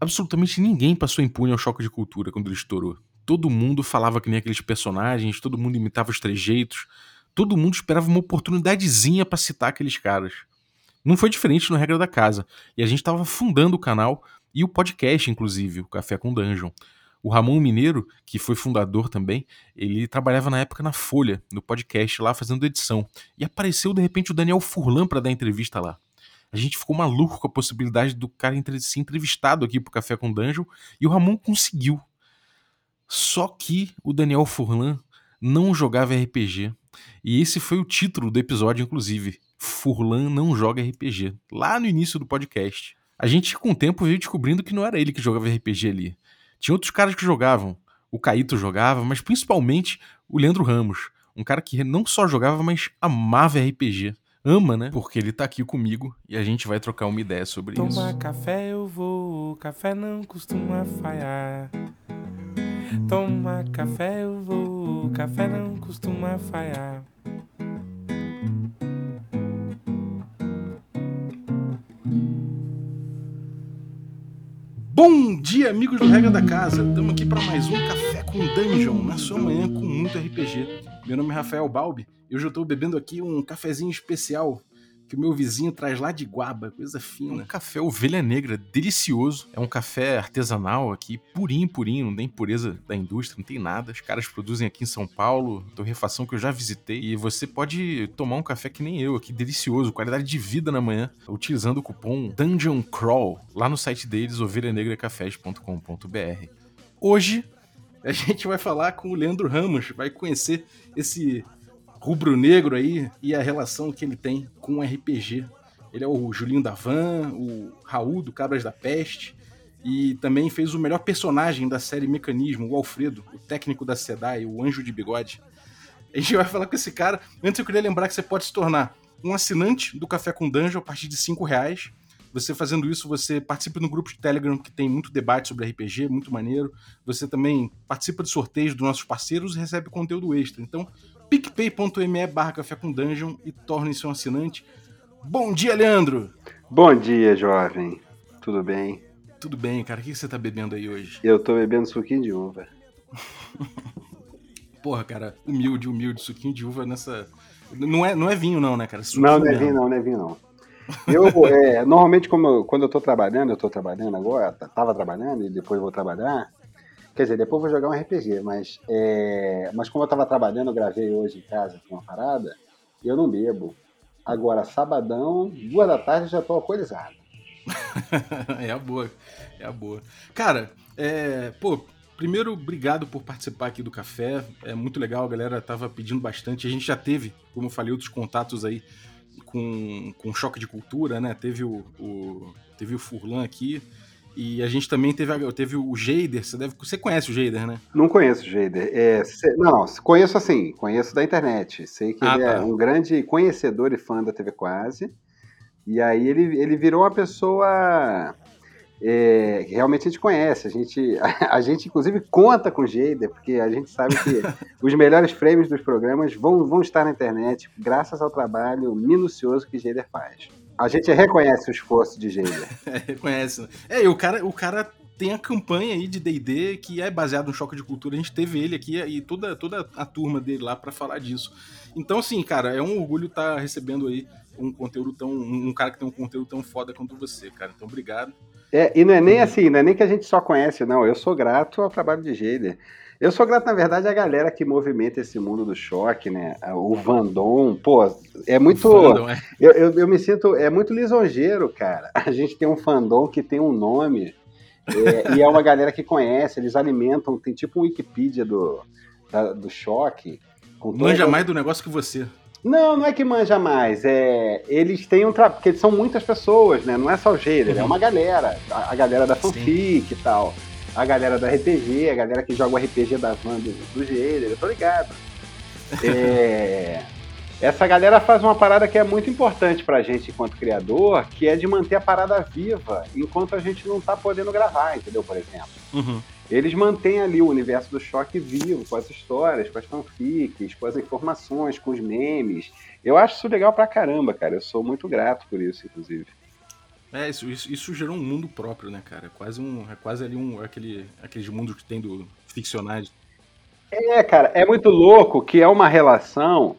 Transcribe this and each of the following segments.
absolutamente ninguém passou impune ao choque de cultura quando ele estourou. Todo mundo falava que nem aqueles personagens, todo mundo imitava os trejeitos, todo mundo esperava uma oportunidadezinha para citar aqueles caras. Não foi diferente no Regra da Casa. E a gente estava fundando o canal e o podcast, inclusive, o Café com Dungeon. O Ramon Mineiro, que foi fundador também, ele trabalhava na época na Folha, no podcast lá, fazendo edição. E apareceu de repente o Daniel Furlan para dar entrevista lá. A gente ficou maluco com a possibilidade do cara ser entrevistado aqui pro Café com Dungeon e o Ramon conseguiu. Só que o Daniel Furlan não jogava RPG. E esse foi o título do episódio, inclusive. Furlan não joga RPG. Lá no início do podcast. A gente, com o tempo, veio descobrindo que não era ele que jogava RPG ali. Tinha outros caras que jogavam. O Caíto jogava, mas principalmente o Leandro Ramos. Um cara que não só jogava, mas amava RPG ama, né? Porque ele tá aqui comigo e a gente vai trocar uma ideia sobre Toma isso. Toma café eu vou, café não costuma falhar. Toma café eu vou, café não costuma falhar. Bom dia, amigos do Regra da Casa. Estamos aqui para mais um Café com Dungeon, na sua manhã com muito RPG. Meu nome é Rafael Balbi e hoje eu estou bebendo aqui um cafezinho especial que o meu vizinho traz lá de Guaba, coisa fina. Um café ovelha negra, delicioso. É um café artesanal aqui, purinho, purinho, não tem pureza da indústria, não tem nada. Os caras produzem aqui em São Paulo, torrefação que eu já visitei. E você pode tomar um café que nem eu aqui, delicioso, qualidade de vida na manhã, utilizando o cupom Dungeon Crawl lá no site deles, ovelhanegracafés.com.br. Hoje a gente vai falar com o Leandro Ramos, vai conhecer esse rubro-negro aí e a relação que ele tem com o RPG. Ele é o Julinho da Van, o Raul do Cabras da Peste e também fez o melhor personagem da série Mecanismo, o Alfredo, o técnico da SEDAI, o anjo de bigode. A gente vai falar com esse cara. Antes eu queria lembrar que você pode se tornar um assinante do Café com Dungeon a partir de 5 reais. Você fazendo isso, você participa no grupo de Telegram que tem muito debate sobre RPG, muito maneiro. Você também participa de sorteios dos nossos parceiros e recebe conteúdo extra. Então, picpay.me barra café com dungeon e torne-se um assinante. Bom dia, Leandro! Bom dia, jovem. Tudo bem? Tudo bem, cara. O que você tá bebendo aí hoje? Eu tô bebendo suquinho de uva. Porra, cara, humilde, humilde, suquinho de uva nessa. Não é, não é vinho, não, né, cara? Suquinho não, não é vinho, não, não é vinho, não. Eu, é, normalmente, como quando eu tô trabalhando, eu tô trabalhando agora, tava trabalhando e depois vou trabalhar, Quer dizer, depois vou jogar um RPG, mas, é... mas como eu tava trabalhando, eu gravei hoje em casa uma parada, eu não bebo. Agora, sabadão, duas da tarde, já tô alcoolizado. é a boa, é a boa. Cara, é, pô, primeiro, obrigado por participar aqui do café. É muito legal, a galera tava pedindo bastante. A gente já teve, como eu falei, outros contatos aí com, com choque de cultura, né? Teve o, o teve o Furlan aqui. E a gente também teve, teve o Jader, você, deve, você conhece o Jader, né? Não conheço o Jader. É, não, conheço assim, conheço da internet. Sei que ah, ele é tá. é um grande conhecedor e fã da TV Quase. E aí ele, ele virou uma pessoa é, realmente a gente conhece. A gente, a, a, gente, inclusive, conta com o Jader, porque a gente sabe que os melhores frames dos programas vão, vão estar na internet, graças ao trabalho minucioso que Jader faz. A gente reconhece o esforço de Gênio. é, reconhece. Né? É, e o cara, o cara tem a campanha aí de D&D que é baseado no choque de cultura. A gente teve ele aqui e toda, toda a turma dele lá para falar disso. Então, assim, cara, é um orgulho estar tá recebendo aí um conteúdo tão. um cara que tem um conteúdo tão foda quanto você, cara. Então, obrigado. É, e não é nem assim, não é nem que a gente só conhece, não. Eu sou grato ao trabalho de Jader. Eu sou grato, na verdade, à galera que movimenta esse mundo do choque, né? O Vandon, pô, é muito. Vandom, é. Eu, eu, eu, me sinto. É muito lisonjeiro, cara. A gente tem um fandom que tem um nome. É, e é uma galera que conhece, eles alimentam, tem tipo um Wikipedia do, da, do choque. Manja mais do negócio que você. Não, não é que manja mais. É, eles têm um trabalho. Porque são muitas pessoas, né? Não é só o Geiler, uhum. é uma galera. A, a galera da fanfic Sim. e tal a galera do RPG, a galera que joga o RPG da van do, do eu tô ligado. É, essa galera faz uma parada que é muito importante pra gente enquanto criador, que é de manter a parada viva enquanto a gente não tá podendo gravar, entendeu? Por exemplo. Uhum. Eles mantêm ali o universo do choque vivo, com as histórias, com as fanfics, com as informações, com os memes. Eu acho isso legal pra caramba, cara. Eu sou muito grato por isso, inclusive. É, isso, isso, isso, gerou um mundo próprio, né, cara? É quase um. É quase ali um. Aquele, aqueles mundos que tem do ficcionais. É, cara, é muito louco que é uma relação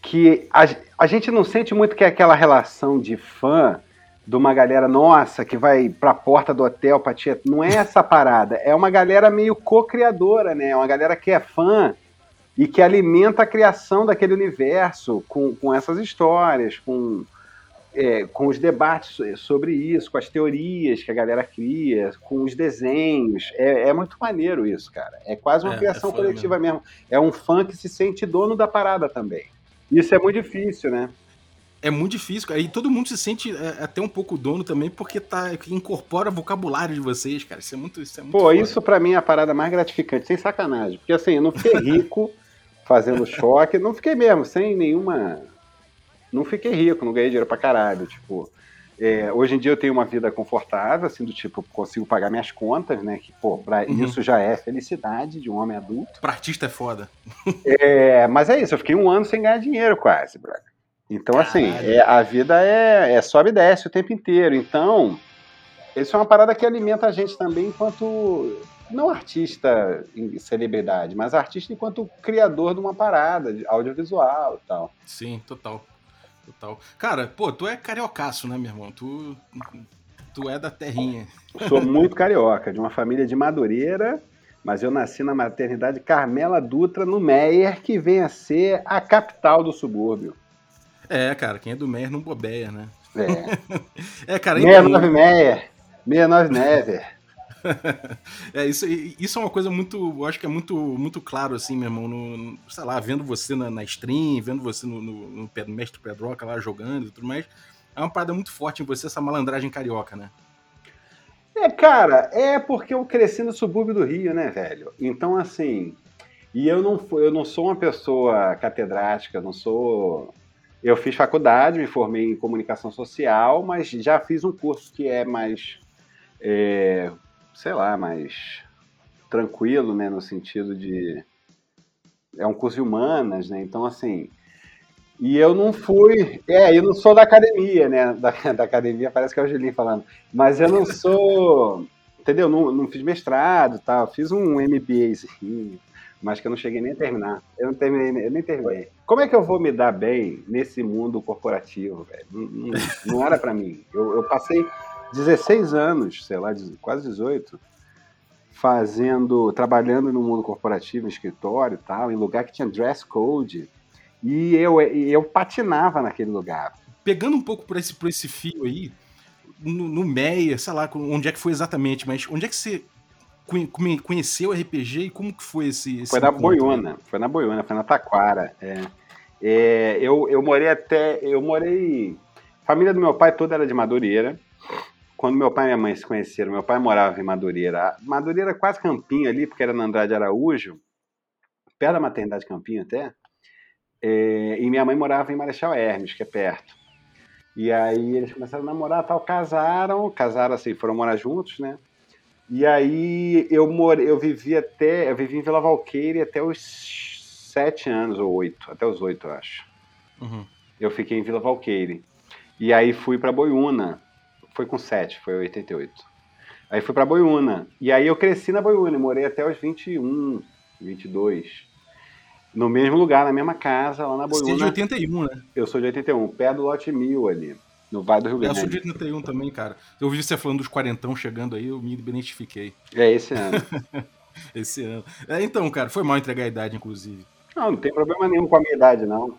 que a, a gente não sente muito que é aquela relação de fã de uma galera nossa que vai pra porta do hotel pra tia. Não é essa parada. É uma galera meio co-criadora, né? É uma galera que é fã e que alimenta a criação daquele universo com, com essas histórias, com é, com os debates sobre isso, com as teorias que a galera cria, com os desenhos. É, é muito maneiro isso, cara. É quase uma é, criação é coletiva mesmo. mesmo. É um fã que se sente dono da parada também. Isso é muito difícil, né? É muito difícil, aí todo mundo se sente é, até um pouco dono também, porque tá, incorpora vocabulário de vocês, cara. Isso é muito. Isso é muito Pô, foda. isso pra mim é a parada mais gratificante, sem sacanagem. Porque assim, eu não fiquei rico fazendo choque, não fiquei mesmo, sem nenhuma não fiquei rico, não ganhei dinheiro pra caralho. Tipo, é, hoje em dia eu tenho uma vida confortável, assim, do tipo, consigo pagar minhas contas, né? Que, pô, pra uhum. isso já é felicidade de um homem adulto. Pra artista é foda. É, mas é isso, eu fiquei um ano sem ganhar dinheiro quase, brother. Então, assim, é, a vida é, é sobe e desce o tempo inteiro. Então, isso é uma parada que alimenta a gente também enquanto. Não artista em celebridade, mas artista enquanto criador de uma parada, de audiovisual e tal. Sim, total. Total. Cara, pô, tu é cariocaço, né, meu irmão? Tu, tu é da terrinha. Sou muito carioca, de uma família de Madureira, mas eu nasci na maternidade Carmela Dutra, no Meier, que vem a ser a capital do subúrbio. É, cara, quem é do Meier não bobeia, né? É. é, cara, 69 então... Meier, 69 Never. é, isso, isso é uma coisa muito. Eu acho que é muito, muito claro, assim, meu irmão. No, sei lá, vendo você na, na stream, vendo você no, no, no, no Mestre Pedroca lá jogando e tudo mais. É uma parada muito forte em você, essa malandragem carioca, né? É, cara, é porque eu cresci no subúrbio do Rio, né, velho? Então, assim. E eu não, eu não sou uma pessoa catedrática, não sou. Eu fiz faculdade, me formei em comunicação social, mas já fiz um curso que é mais é, sei lá, mais tranquilo, né, no sentido de é um curso de humanas, né? Então assim, e eu não fui, é, eu não sou da academia, né? Da, da academia parece que é o Julinho falando, mas eu não sou, entendeu? Não, não fiz mestrado, tal, fiz um MBA, assim, mas que eu não cheguei nem a terminar. Eu não terminei, eu nem terminei. Como é que eu vou me dar bem nesse mundo corporativo, velho? Não, não, não era para mim. Eu, eu passei 16 anos, sei lá, quase 18, fazendo, trabalhando no mundo corporativo, em escritório e tal, em lugar que tinha dress code. E eu, eu patinava naquele lugar. Pegando um pouco por esse, por esse fio aí, no, no Meia, sei lá, onde é que foi exatamente, mas onde é que você conheceu o RPG e como que foi esse, esse Foi na Boiuna, foi na Boiuna, foi na Taquara. É. É, eu, eu morei até. Eu morei. A família do meu pai toda era de Madureira quando meu pai e minha mãe se conheceram, meu pai morava em Madureira. Madureira quase Campinho ali, porque era na Andrade Araújo, perto da maternidade Campinho até. É, e minha mãe morava em Marechal Hermes, que é perto. E aí eles começaram a namorar, tal, casaram, casaram assim, foram morar juntos, né? E aí eu morei, eu vivi até, eu vivi em Vila Valqueire até os sete anos ou oito, até os oito, eu acho. Uhum. Eu fiquei em Vila Valqueire. E aí fui para Boiúna, foi com 7, foi 88. Aí fui pra Boiúna. E aí eu cresci na Boiúna, morei até os 21, 22. No mesmo lugar, na mesma casa, lá na Boiúna. Você é de 81, né? Eu sou de 81, pé do lote 1000 ali, no Vale do Rio Grande. Eu sou de 81 também, cara. Eu ouvi você falando dos quarentão chegando aí, eu me identifiquei. É, esse ano. esse ano. É, então, cara, foi mal entregar a idade, inclusive. Não, não tem problema nenhum com a minha idade, não.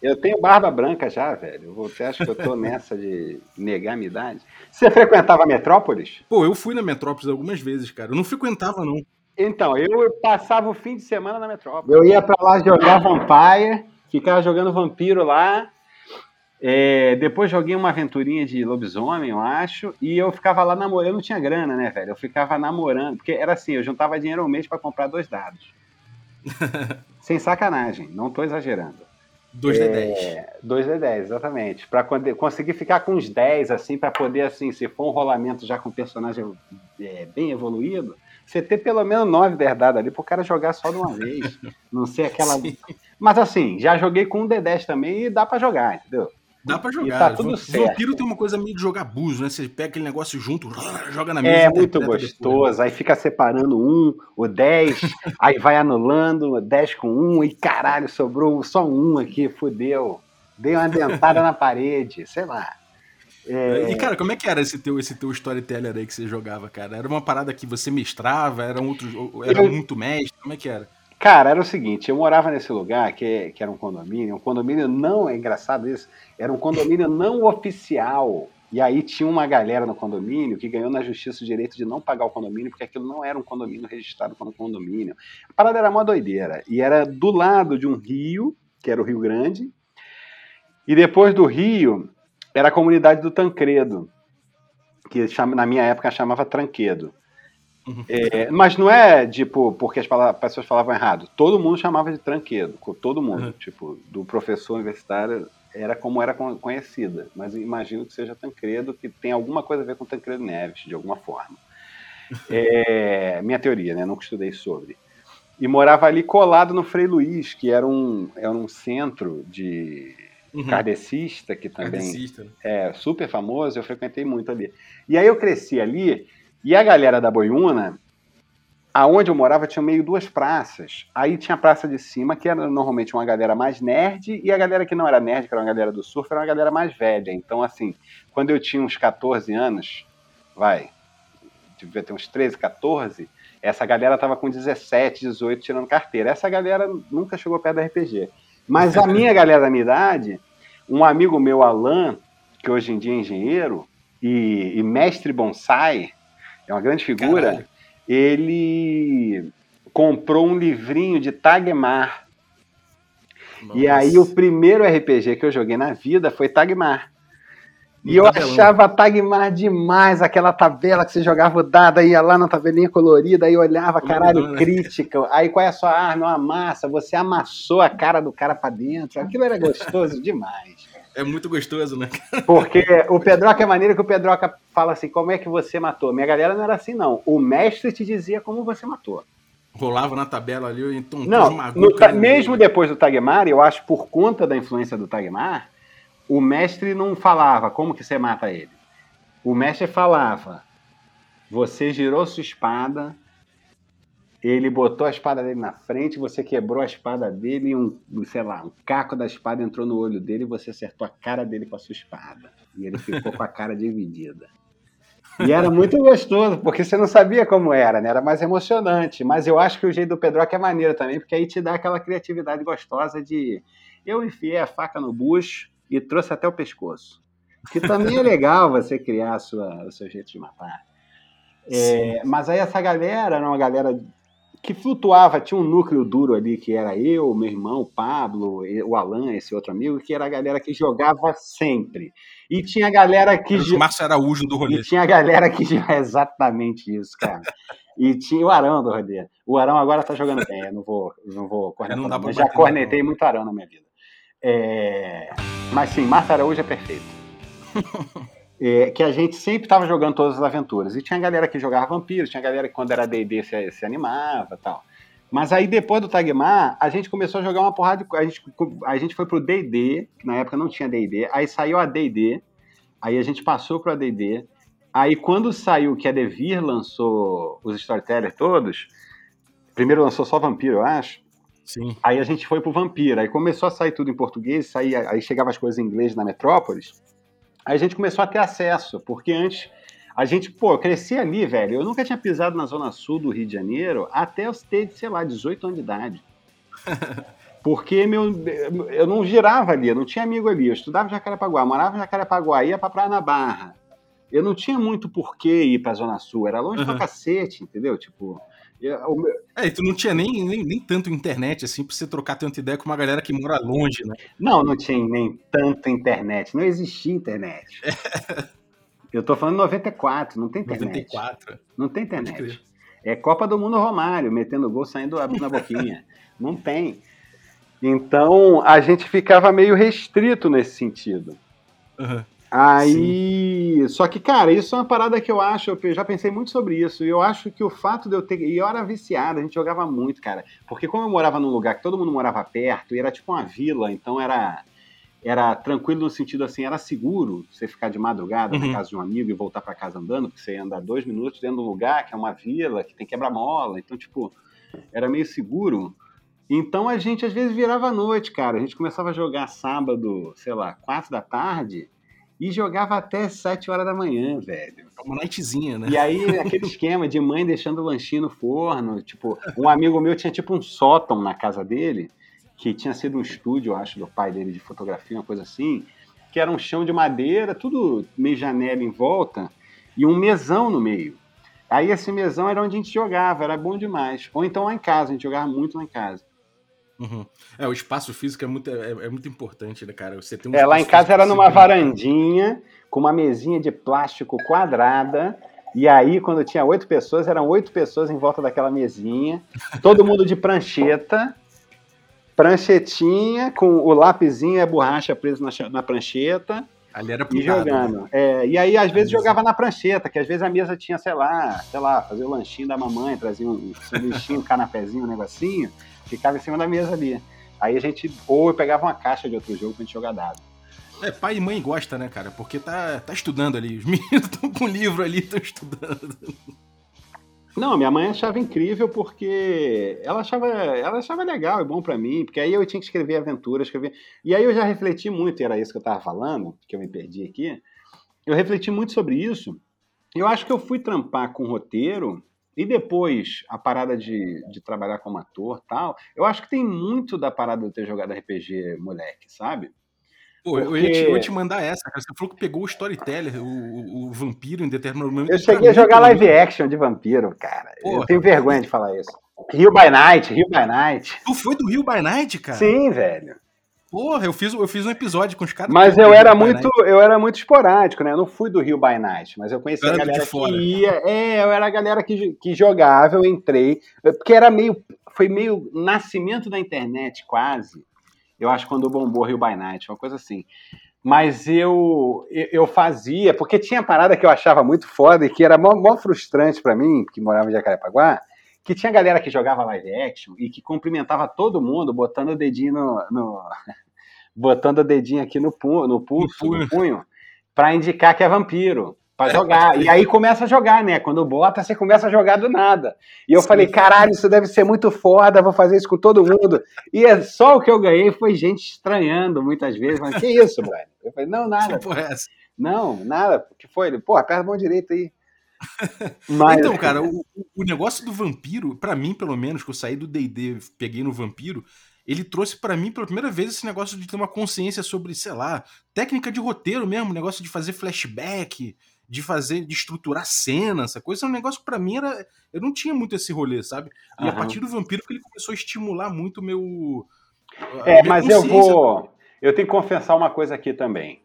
Eu tenho barba branca já, velho. Você acha que eu tô nessa de negar a minha idade? Você frequentava Metrópolis? Pô, eu fui na Metrópolis algumas vezes, cara. Eu não frequentava, não. Então, eu passava o fim de semana na Metrópolis. Eu ia pra lá jogar Vampire, ficava jogando Vampiro lá. É, depois joguei uma aventurinha de lobisomem, eu acho, e eu ficava lá namorando. Eu não tinha grana, né, velho? Eu ficava namorando, porque era assim, eu juntava dinheiro ao mês para comprar dois dados. Sem sacanagem, não tô exagerando. 2D10. É, 2D10, exatamente. Para conseguir ficar com uns 10, assim, para poder, assim, se for um rolamento já com personagem é, bem evoluído, você ter pelo menos 9 dados ali pro cara jogar só de uma vez. Não ser aquela. Sim. Mas assim, já joguei com um D10 também e dá para jogar, entendeu? Dá pra jogar. E tá tudo certo. Vampiro tem uma coisa meio de jogar abuso, né? Você pega aquele negócio junto, joga na mesa. É muito né? gostoso. Depois. Aí fica separando um, o 10, aí vai anulando, 10 com um, e caralho, sobrou só um aqui, fudeu. Dei uma dentada na parede, sei lá. É... E, cara, como é que era esse teu, esse teu storyteller aí que você jogava, cara? Era uma parada que você mestrava? Era, um outro, era eu... muito mestre? Como é que era? Cara, era o seguinte, eu morava nesse lugar que, que era um condomínio, um condomínio não, é engraçado isso, era um condomínio não oficial. E aí tinha uma galera no condomínio que ganhou na justiça o direito de não pagar o condomínio, porque aquilo não era um condomínio registrado como condomínio. A parada era uma doideira. E era do lado de um rio, que era o Rio Grande, e depois do rio era a comunidade do Tancredo, que na minha época chamava Tranquedo. Uhum. É, mas não é, tipo, porque as pessoas falavam errado. Todo mundo chamava de tranquedo, todo mundo. Uhum. Tipo, do professor universitário era como era conhecida. Mas imagino que seja Tancredo, que tem alguma coisa a ver com Tancredo Neves, de alguma forma. É, minha teoria, né? Nunca estudei sobre. E morava ali colado no Frei Luiz, que era um, era um centro de uhum. kardecista, que também kardecista. Né? é super famoso. Eu frequentei muito ali. E aí eu cresci ali e a galera da Boiúna, aonde eu morava, tinha meio duas praças. Aí tinha a praça de cima, que era normalmente uma galera mais nerd, e a galera que não era nerd, que era uma galera do surf, era uma galera mais velha. Então, assim, quando eu tinha uns 14 anos, vai, devia ter uns 13, 14, essa galera tava com 17, 18 tirando carteira. Essa galera nunca chegou perto da RPG. Mas a minha galera da minha idade, um amigo meu, Alan, que hoje em dia é engenheiro e, e mestre bonsai, é uma grande figura, Caralho. ele comprou um livrinho de Tagmar. Nossa. E aí o primeiro RPG que eu joguei na vida foi Tagmar. E eu achava Tagmar demais, aquela tabela que você jogava o dado, ia lá na tabelinha colorida, aí olhava, caralho, né? crítica. Aí qual é a sua arma? Uma massa, você amassou a cara do cara pra dentro. Aquilo era gostoso demais. É muito gostoso, né? Porque o Pedroca é maneiro que o Pedroca fala assim: como é que você matou? Minha galera não era assim, não. O mestre te dizia como você matou. Rolava na tabela ali, então. Não, no, mesmo depois do Tagmar, eu acho por conta da influência do Tagmar, o mestre não falava como que você mata ele. O mestre falava: você girou sua espada, ele botou a espada dele na frente, você quebrou a espada dele e um, sei lá, um caco da espada entrou no olho dele e você acertou a cara dele com a sua espada. E ele ficou com a cara dividida. E era muito gostoso, porque você não sabia como era, né? Era mais emocionante. Mas eu acho que o jeito do Pedroca é maneiro também, porque aí te dá aquela criatividade gostosa de eu enfiei a faca no bucho e trouxe até o pescoço. Que também é legal você criar sua, o seu jeito de matar. É, mas aí essa galera era uma galera que flutuava, tinha um núcleo duro ali, que era eu, meu irmão, o Pablo, o Alan, esse outro amigo, que era a galera que jogava sempre. E tinha a galera que. O Márcio Araújo do rolê. E tinha a galera que. Exatamente isso, cara. E tinha o Arão do rolê. O Arão agora tá jogando bem, eu não vou, não vou cornetar. Não dá pra já cornetei muito Arão na minha vida. É... Mas sim, Márcio Araújo é perfeito. é, que a gente sempre estava jogando todas as aventuras. E tinha galera que jogava vampiro, tinha galera que quando era D&D se, se animava tal. Mas aí depois do Tagmar, a gente começou a jogar uma porrada de... A gente, a gente foi pro D&D, que na época não tinha D&D, aí saiu a D&D, aí a gente passou pro AD&D, aí quando saiu que a Devir lançou os Storytellers todos, primeiro lançou só Vampiro, eu acho, Sim. Aí a gente foi pro Vampiro, aí começou a sair tudo em português, saía, aí chegava as coisas em inglês na Metrópolis, a gente começou a ter acesso, porque antes a gente, pô, eu cresci ali, velho. Eu nunca tinha pisado na zona sul do Rio de Janeiro até eu ter, sei lá, 18 anos de idade. Porque meu, eu não girava ali, eu não tinha amigo ali. Eu estudava em Jacarepaguá, morava em Jacarepaguá, ia pra Praia na Barra. Eu não tinha muito porquê ir pra Zona Sul, era longe uhum. pra cacete, entendeu? Tipo, é, e tu não tinha nem, nem, nem tanto internet assim pra você trocar tanta ideia com uma galera que mora longe, né? Não, não tinha nem tanta internet. Não existia internet. Eu tô falando 94, não tem internet. 94. Não tem internet. É Copa do Mundo Romário, metendo gol, saindo abrindo a boquinha. não tem. Então a gente ficava meio restrito nesse sentido. Uhum. Aí, Sim. só que, cara, isso é uma parada que eu acho, eu já pensei muito sobre isso, e eu acho que o fato de eu ter, e eu era viciado, a gente jogava muito, cara, porque como eu morava num lugar que todo mundo morava perto, e era tipo uma vila, então era, era tranquilo no sentido assim, era seguro você ficar de madrugada Uhum. na casa de um amigo e voltar para casa andando, porque você ia andar dois minutos dentro de um lugar que é uma vila, que tem quebra-mola, então, tipo, era meio seguro. Então a gente às vezes virava à noite, cara. A gente começava a jogar sábado, sei lá, quatro da tarde e jogava até sete horas da manhã, velho. É uma nightzinha, né? E aí, aquele esquema de mãe deixando o lanchinho no forno. Tipo, um amigo meu tinha tipo um sótão na casa dele, que tinha sido um estúdio, acho, do pai dele de fotografia, uma coisa assim, que era um chão de madeira, tudo meio janela em volta, e um mesão no meio. Aí esse mesão era onde a gente jogava, era bom demais. Ou então lá em casa, a gente jogava muito lá em casa. Uhum. É, o espaço físico é muito, é, é muito importante, né, cara? Você tem um É, lá em casa era numa brinca. varandinha, com uma mesinha de plástico quadrada. E aí, quando tinha oito pessoas, eram oito pessoas em volta daquela mesinha. Todo mundo de prancheta. Pranchetinha, com o lapisinho e a borracha preso na, na prancheta. Ali era E pro dado, né? jogando. É, e aí, às vezes, mesa. jogava na prancheta, que às vezes a mesa tinha, sei lá, sei lá, fazer o lanchinho da mamãe, trazia um sanduichinho, um canapézinho, um negocinho, ficava em cima da mesa ali. Aí a gente, ou eu pegava uma caixa de outro jogo pra gente jogar dado. É, pai e mãe gosta, né, cara? Porque tá, tá estudando ali. Os meninos estão com o livro ali, estão estudando. Não, minha mãe achava incrível porque ela achava, ela achava legal e bom pra mim, porque aí eu tinha que escrever aventura, escrever. E aí eu já refleti muito, e era isso que eu tava falando, que eu me perdi aqui. Eu refleti muito sobre isso. Eu acho que eu fui trampar com roteiro e depois a parada de, de trabalhar como ator tal. Eu acho que tem muito da parada de eu ter jogado RPG moleque, sabe? Pô, eu, Porque- ia te, eu ia te mandar essa, cara. Você falou que pegou o storyteller, o, o, vampiro em determinado momento. Eu cheguei a jogar live action de vampiro, cara. Eu Porra. tenho vergonha de falar isso. Rio by Night, Rio by Night. Tu foi do Rio by Night, cara? Sim, velho. Porra, eu fiz, eu fiz um episódio com os caras. Mas eu era muito, eu era muito esporádico, né? Eu não fui do Rio by Night, mas eu conheci Era a galera que ia. É, eu era a galera que, que jogava, eu entrei. Porque era meio. Foi meio nascimento da internet, quase. Eu acho quando bombou Rio by Night, uma coisa assim. Mas eu, eu fazia, porque tinha parada que eu achava muito foda e que era mó, mó frustrante pra mim, que morava em Jacarepaguá, que tinha galera que jogava live action e que cumprimentava todo mundo botando o dedinho no. no- botando o dedinho aqui no, pu, no pulso, punho. no punho, pra indicar que é vampiro. Pra jogar. E aí começa a jogar, né? Quando bota, você começa a jogar do nada. E eu falei, caralho, isso deve ser muito foda, vou fazer isso com todo mundo. E é só o que eu ganhei foi gente estranhando muitas vezes. Mas que isso, Brian? Eu falei, não, nada. É? Não, nada. O que foi? Ele, pô, aperta a mão direita aí. Mas, Então, cara, o, o negócio do vampiro, pra mim, pelo menos, que eu saí do D&D, peguei no vampiro, ele trouxe pra mim pela primeira vez esse negócio de ter uma consciência sobre, sei lá, técnica de roteiro mesmo, negócio de fazer flashback, de fazer, de estruturar cena, essa coisa, é um negócio que pra mim era, eu não tinha muito esse rolê, sabe? E a Aham. partir do vampiro que ele começou a estimular muito o meu a É, mas eu vou. Eu tenho que confessar uma coisa aqui também.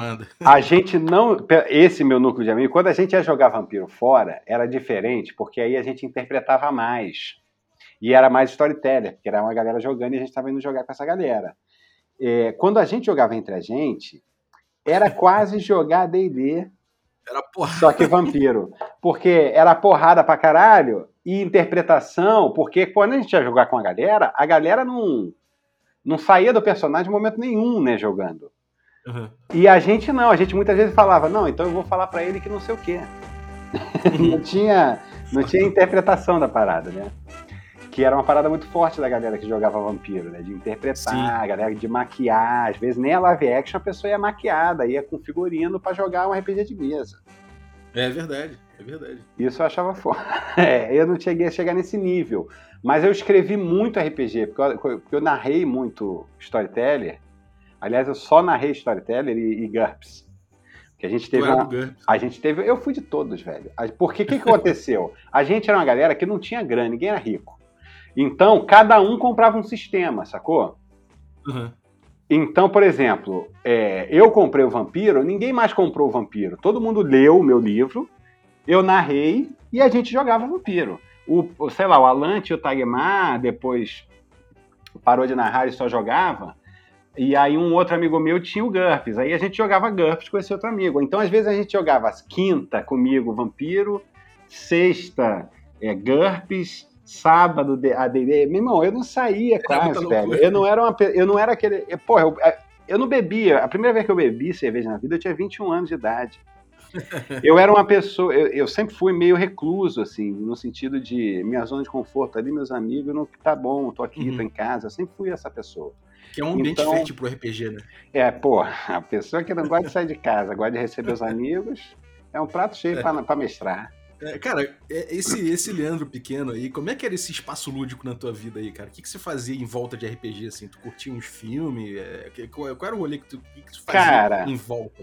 Manda. A gente não. Esse meu núcleo de amigos, quando a gente ia jogar vampiro fora, era diferente, porque aí a gente interpretava mais. E era mais storyteller, porque era uma galera jogando e a gente estava indo jogar com essa galera. É, quando a gente jogava entre a gente, era quase jogar DD, Era porra. só que vampiro. Porque era porrada pra caralho e interpretação, porque quando a gente ia jogar com a galera, a galera não, não saía do personagem em momento nenhum, né, jogando. Uhum. E a gente não, a gente muitas vezes falava, não, então eu vou falar pra ele que não sei o quê. não, tinha, não tinha interpretação da parada, né? Que era uma parada muito forte da galera que jogava vampiro, né? De interpretar, Sim. a galera de maquiar. Às vezes nem a live action a pessoa ia maquiada, ia com figurino pra jogar um RPG de mesa. É verdade, é verdade. Isso eu achava foda. É, eu não cheguei a chegar nesse nível. Mas eu escrevi muito RPG, porque eu, porque eu narrei muito Storyteller. Aliás, eu só narrei Storyteller e, e GURPS. Que a gente teve uma, a gente teve. Eu fui de todos, velho. Porque o que, que aconteceu? A gente era uma galera que não tinha grana, ninguém era rico. Então, cada um comprava um sistema, sacou? Uhum. Então, por exemplo, é, eu comprei o Vampiro, ninguém mais comprou o Vampiro. Todo mundo leu o meu livro, eu narrei e a gente jogava Vampiro. O, o- sei lá, o Alante e o Tagmar depois parou de narrar e só jogava. E aí um outro amigo meu tinha o GURPS. Aí a gente jogava GURPS com esse outro amigo. Então, às vezes, a gente jogava quinta comigo Vampiro, sexta é, GURPS, sábado de- ADD. Meu irmão, eu não saía quase, velho. Eu não era uma, eu não era aquele. Pô, eu, eu não bebia. A primeira vez que eu bebi cerveja na vida, eu tinha 21 anos de idade. Eu era uma pessoa, eu, eu, sempre fui meio recluso, assim, no sentido de minha zona de conforto ali, meus amigos, não, tá bom, tô aqui, uhum. tô em casa, eu sempre fui essa pessoa. Que é um ambiente então, fértil pro RPG, né? É, pô, a pessoa que não gosta de sair de casa, gosta de receber os amigos, é um prato cheio é. para mestrar. É, cara, é, esse, esse Leandro pequeno aí, como é que era esse espaço lúdico na tua vida aí, cara? O que, que você fazia em volta de RPG, assim? Tu curtia uns filmes? É, qual, qual, era o rolê que tu, que tu fazia cara, em volta?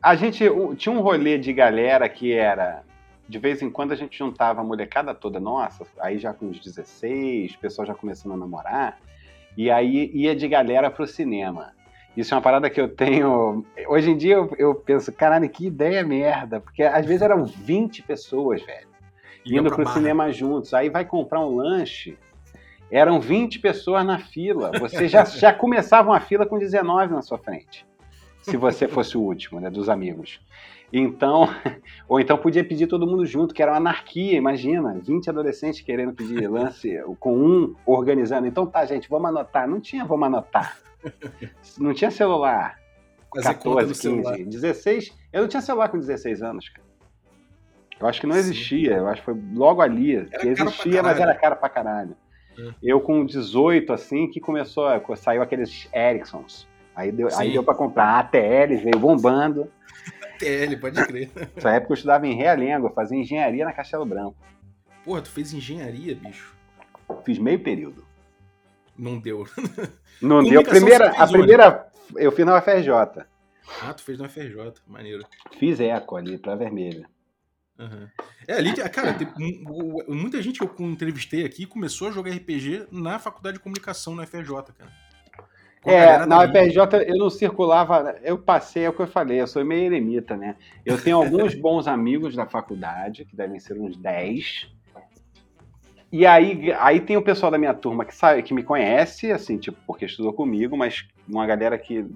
A gente tinha um rolê de galera que era. De vez em quando a gente juntava a molecada toda nossa, aí já com uns 16, o pessoal já começando a namorar, e aí ia de galera pro cinema. Isso é uma parada que eu tenho. Hoje em dia eu, eu penso, caralho, que ideia merda. Porque às vezes eram 20 pessoas, velho, indo pro barra. cinema juntos. Aí vai comprar um lanche, eram 20 pessoas na fila. Você já, já começava uma fila com 19 na sua frente. Se você fosse o último, né, dos amigos. Então, ou então podia pedir todo mundo junto, que era uma anarquia, imagina, 20 adolescentes querendo pedir lance com um organizando. Então tá, gente, vamos anotar. Não tinha vamos anotar. Não tinha celular. Fazer 14, 15, celular. 16. Eu não tinha celular com 16 anos, cara. Eu acho que não existia. Eu acho que foi logo ali. que existia, mas era cara pra caralho. É. Eu com 18, assim, que começou, a, saiu aqueles Ericssons. Aí deu, aí deu pra comprar. A ATL veio bombando. ATL, pode crer. Nessa época eu estudava em Realengo, fazia engenharia na Castelo Branco. Porra, tu fez engenharia, bicho? Fiz meio período. Não deu. Não deu. A primeira, a primeira eu fiz na UFRJ. Ah, tu fez na UFRJ, maneiro. Fiz eco ali, pra vermelha. Uhum. É, ali, cara, tem, muita gente que eu entrevistei aqui começou a jogar RPG na faculdade de comunicação na UFRJ, cara. É, na UFRJ eu não circulava, eu passei, é o que eu falei, eu sou meio eremita, né? Eu tenho alguns bons amigos da faculdade, que devem ser uns 10, e aí, aí tem o pessoal da minha turma que sabe, que me conhece, assim, tipo, porque estudou comigo, mas uma galera que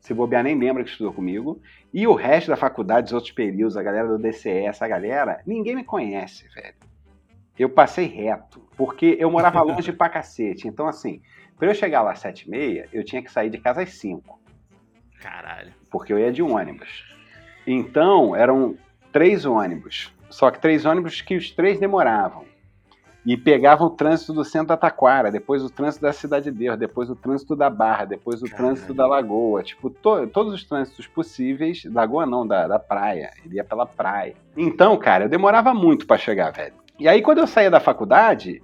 se bobear nem lembra que estudou comigo. E o resto da faculdade, os outros períodos, a galera do DCE, essa galera, ninguém me conhece, velho. Eu passei reto, porque eu morava longe pra cacete. Então, assim, pra eu chegar lá às sete e meia, eu tinha que sair de casa às cinco. Caralho. Porque eu ia de ônibus. Então, eram três ônibus. Só que três ônibus que os três demoravam e pegavam o trânsito do centro da Taquara, depois o trânsito da Cidade de Deus, depois o trânsito da Barra, depois o Caralho. trânsito da Lagoa, tipo, to, todos os trânsitos possíveis, Lagoa não, da, da praia, ele ia pela praia. Então, cara, eu demorava muito para chegar, velho. E aí, quando eu saía da faculdade,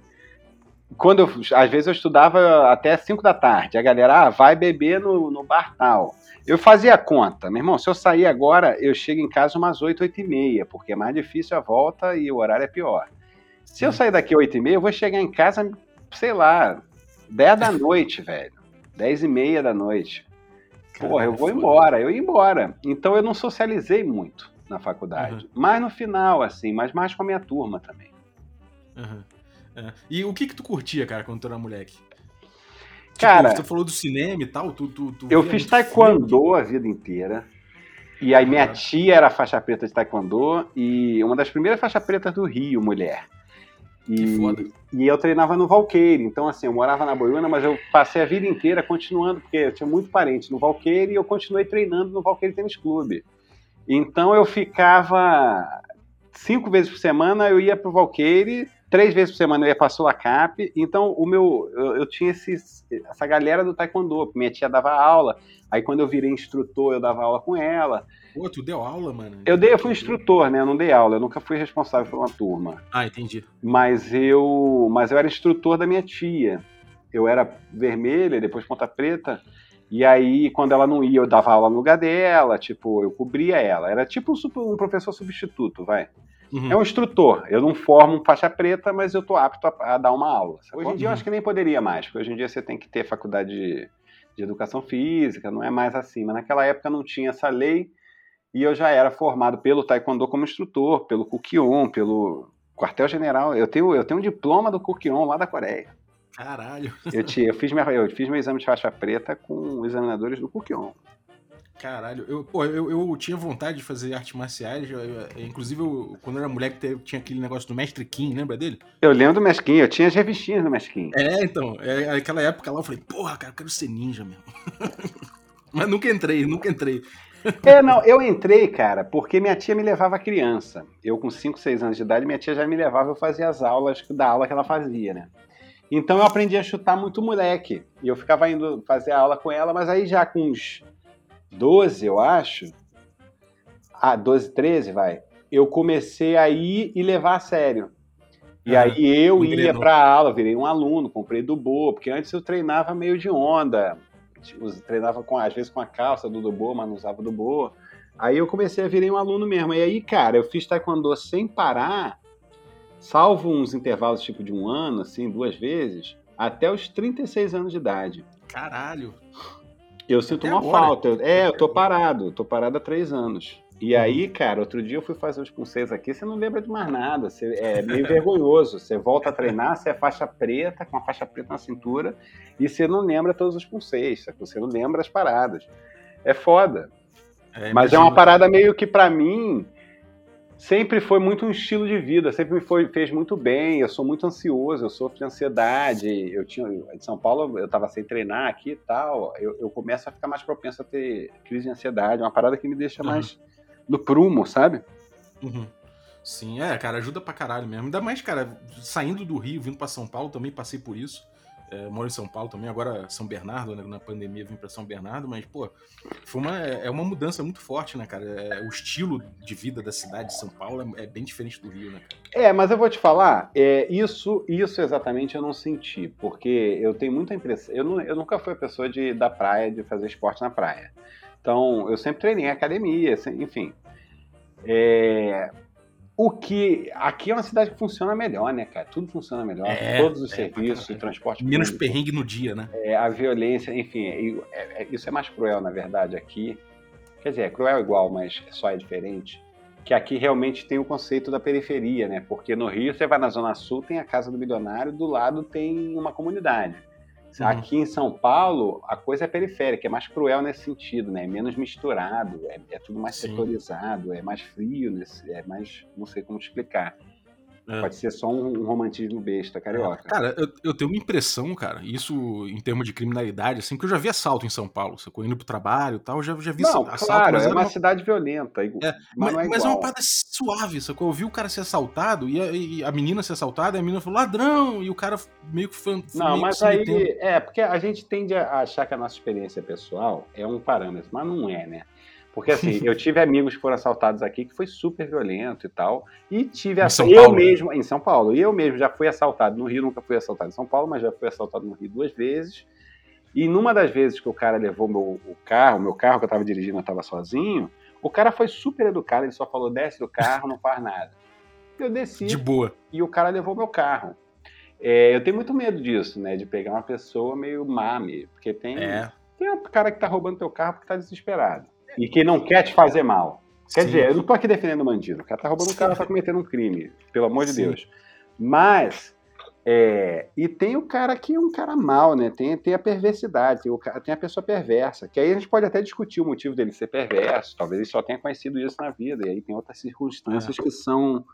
quando eu, às vezes eu estudava até 5 da tarde, a galera, ah, vai beber no, no bar tal. Eu fazia a conta, meu irmão, se eu sair agora, eu chego em casa umas 8, 8 e meia, porque é mais difícil a volta e o horário é pior. Se eu sair daqui 8 e meia, eu vou chegar em casa, sei lá, 10 da noite, velho. 10 e meia da noite. Porra, eu vou embora, eu ia embora. Então eu não socializei muito na faculdade. Uhum. Mas no final, assim, mas mais com a minha turma também. Uhum. É. E o que que tu curtia, cara, quando tu era moleque? Tipo, cara, tu falou do cinema e tal, tu, tu, tu eu fiz taekwondo filme. a vida inteira. E aí minha tia era faixa preta de taekwondo e uma das primeiras faixas pretas do Rio, mulher. E, e eu treinava no Valqueire, então assim, eu morava na Boiúna, mas eu passei a vida inteira continuando, porque eu tinha muito parente no Valqueire e eu continuei treinando no Valqueire Tênis Clube. Então eu ficava cinco vezes por semana, eu ia pro Valqueire, três vezes por semana eu ia pra Sulacap, então o meu, eu, eu tinha esses, essa galera do Taekwondo, minha tia dava aula, aí quando eu virei instrutor eu dava aula com ela, Pô, tu deu aula, mano? Eu dei, eu fui instrutor, né? Eu não dei aula, eu nunca fui responsável por uma turma. Ah, entendi. Mas eu, mas eu era instrutor da minha tia. Eu era vermelha, depois ponta preta. E aí, quando ela não ia, eu dava aula no lugar dela, tipo, eu cobria ela. Era tipo um, um professor substituto, vai. Uhum. É um instrutor. Eu não formo faixa preta, mas eu tô apto a, a dar uma aula. Hoje em dia eu acho que nem poderia mais, porque hoje em dia você tem que ter faculdade de, de educação física, não é mais assim. Mas naquela época não tinha essa lei e eu já era formado pelo Taekwondo como instrutor, pelo Kukion, pelo quartel-general. Eu tenho, eu tenho um diploma do Kukion lá da Coreia. Caralho. Eu, te, eu, fiz minha, eu fiz meu exame de faixa preta com examinadores do Kukion. Caralho, eu, pô, eu, eu tinha vontade de fazer artes marciais. eu- eu- inclusive, eu- quando eu era moleque, tinha aquele negócio do Mestre Kim, lembra dele? Eu lembro do Mesquinho, eu tinha as revistinhas do Mesquinho. É, então, é, aquela época lá eu falei, porra, cara, eu quero ser ninja mesmo. Mas nunca entrei, nunca entrei. É, não, eu entrei, cara, porque minha tia me levava criança. Eu, com 5, 6 anos de idade, minha tia já me levava, eu fazia as aulas da aula que ela fazia, né? Então eu aprendi a chutar muito moleque. E eu ficava indo fazer a aula com ela, mas aí já com uns 12, eu acho. Ah, 12, 13, vai. Eu comecei a ir e levar a sério. E Aham. aí eu ia Engrenou. pra aula, virei um aluno, comprei Dubô, porque antes eu treinava meio de onda. Us- Treinava com, às vezes com a calça do Dubô, mas não usava Dubô. Aí eu comecei a virar um aluno mesmo. E aí, cara, eu fiz taekwondo sem parar, salvo uns intervalos tipo de um ano, assim, duas vezes, até os 36 anos de idade. Caralho. Eu sinto Até uma agora. falta. Eu- É, eu tô parado. Tô parado há três anos. E aí, cara, outro dia eu fui fazer os pulseiros aqui, você não lembra de mais nada. Você, é meio vergonhoso. Você volta a treinar, você é faixa preta, com a faixa preta na cintura, e você não lembra todos os sabe? você não lembra as paradas. É foda. É, Mas é uma parada meio que pra mim sempre foi muito um estilo de vida, sempre me foi, fez muito bem. Eu sou muito ansioso, eu sofro de ansiedade. Eu tinha em São Paulo, eu tava sem treinar aqui e tal. Eu, eu começo a ficar mais propenso a ter crise de ansiedade, uma parada que me deixa Uhum. mais no prumo, sabe? Uhum. Sim, é, cara, ajuda pra caralho mesmo. Ainda mais, cara, saindo do Rio, vindo pra São Paulo, também passei por isso. É, moro em São Paulo também, agora São Bernardo, né, na pandemia vim pra São Bernardo, mas, pô, foi uma, é uma mudança muito forte, né, cara? É, o estilo de vida da cidade de São Paulo é, é bem diferente do Rio, né, cara? É, mas eu vou te falar, é, isso, isso exatamente eu não senti, porque eu tenho muita impressão. Eu, eu nunca fui a pessoa de, da praia, de fazer esporte na praia. Então, eu sempre treinei em academia, enfim. É, o que. Aqui é uma cidade que funciona melhor, né, cara? Tudo funciona melhor. É, todos os é, serviços, o transporte Menos público, perrengue no dia, né? é, a violência, enfim, é- é- isso é mais cruel, na verdade, aqui. Quer dizer, é cruel igual, mas só é diferente. Que aqui realmente tem o conceito da periferia, né? Porque no Rio, você vai na Zona Sul, tem a Casa do Milionário, do lado tem uma comunidade. Uhum. Aqui em São Paulo, a coisa é periférica, é mais cruel nesse sentido, né? É menos misturado, é, é tudo mais Sim. setorizado, é mais frio, nesse, é mais. não sei como explicar. É. Pode ser só um, um romantismo besta, carioca. Cara, eu, eu tenho uma impressão, cara, isso em termos de criminalidade, assim, porque eu já vi assalto em São Paulo, sacou? Indo pro trabalho e tal, eu já, já vi não, assalto, claro, mas é uma uma- cidade violenta, É, mas, Mas, não é mas é uma parada suave, sacou? Eu vi o cara ser assaltado e a, e a menina ser assaltada, e a menina falou ladrão, e o cara meio que foi. Não, meio mas que aí. É, porque a gente tende a achar que a nossa experiência pessoal é um parâmetro, mas não é, né? Porque assim, eu tive amigos que foram assaltados aqui que foi super violento e tal. E tive ass- São eu Paulo, né? mesmo, em São Paulo, e eu mesmo já fui assaltado no Rio, nunca fui assaltado em São Paulo, mas já fui assaltado no Rio duas vezes. E numa das vezes que o cara levou meu, o carro, meu carro que eu tava dirigindo, eu tava sozinho, o cara foi super educado, ele só falou: desce do carro, não faz nada. Eu desci De boa. e o cara levou meu carro. É, eu tenho muito medo disso, né? De pegar uma pessoa meio mesmo. Porque tem, É. tem um cara que tá roubando teu carro porque tá desesperado. E que não quer te fazer mal. Quer Sim. dizer, eu não tô aqui defendendo o bandido. O cara tá roubando um carro, tá cometendo um crime. Pelo amor de Sim. Deus. Mas. é, e tem o cara que é um cara mal, né? Tem, tem a perversidade, tem, o, tem a pessoa perversa. Que aí a gente pode até discutir o motivo dele ser perverso. Talvez ele só tenha conhecido isso na vida. E aí tem outras circunstâncias que são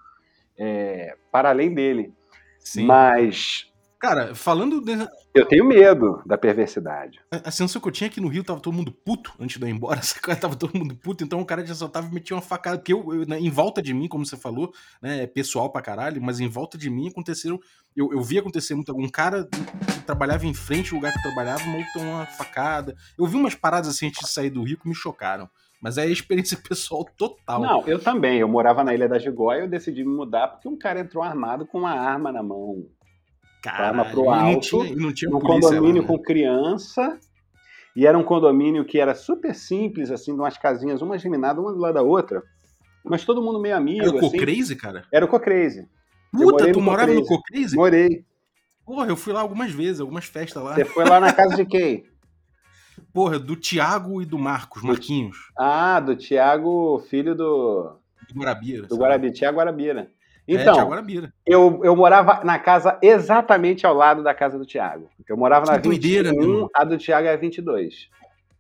é, para além dele. Sim. Mas Cara, falando. de- eu tenho medo da perversidade. A sensação que eu tinha aqui no Rio tava todo mundo puto antes de eu ir embora. Tava todo mundo puto, então o cara te assaltava e metia uma facada. Porque eu, eu, né, em volta de mim, como você falou, né, é pessoal pra caralho, mas em volta de mim aconteceram. Eu, eu vi acontecer muito. Um cara que trabalhava em frente ao lugar que eu trabalhava, tomou uma facada. Eu vi umas paradas assim antes de sair do Rio que me chocaram. Mas é a experiência pessoal total. Não, eu também. Eu morava na Ilha da Gigóia e eu decidi me mudar porque um cara entrou armado com uma arma na mão. Caralho, pro e não alto, tinha, não tinha Num polícia lá, condomínio né? com criança. E era um condomínio que era super simples, assim, de umas casinhas, uma geminada, uma do lado da outra. Mas todo mundo meio amigo, Era o assim. Cocrazy, cara? Era o Cocrazy. Puta, tu no morava no Cocrazy. Morei. Porra, eu fui lá algumas vezes, algumas festas lá. Você foi lá na casa de quem? Porra, do Thiago e do Marcos, Marquinhos, Ah, do Tiago, filho do, do Guarabira. do sabe? Guarabi, Tiago Guarabira. É, Então, Guarabira. eu, eu morava na casa exatamente ao lado da casa do Thiago. Eu morava na Que doideira, 21, meu. a do Thiago é a 22.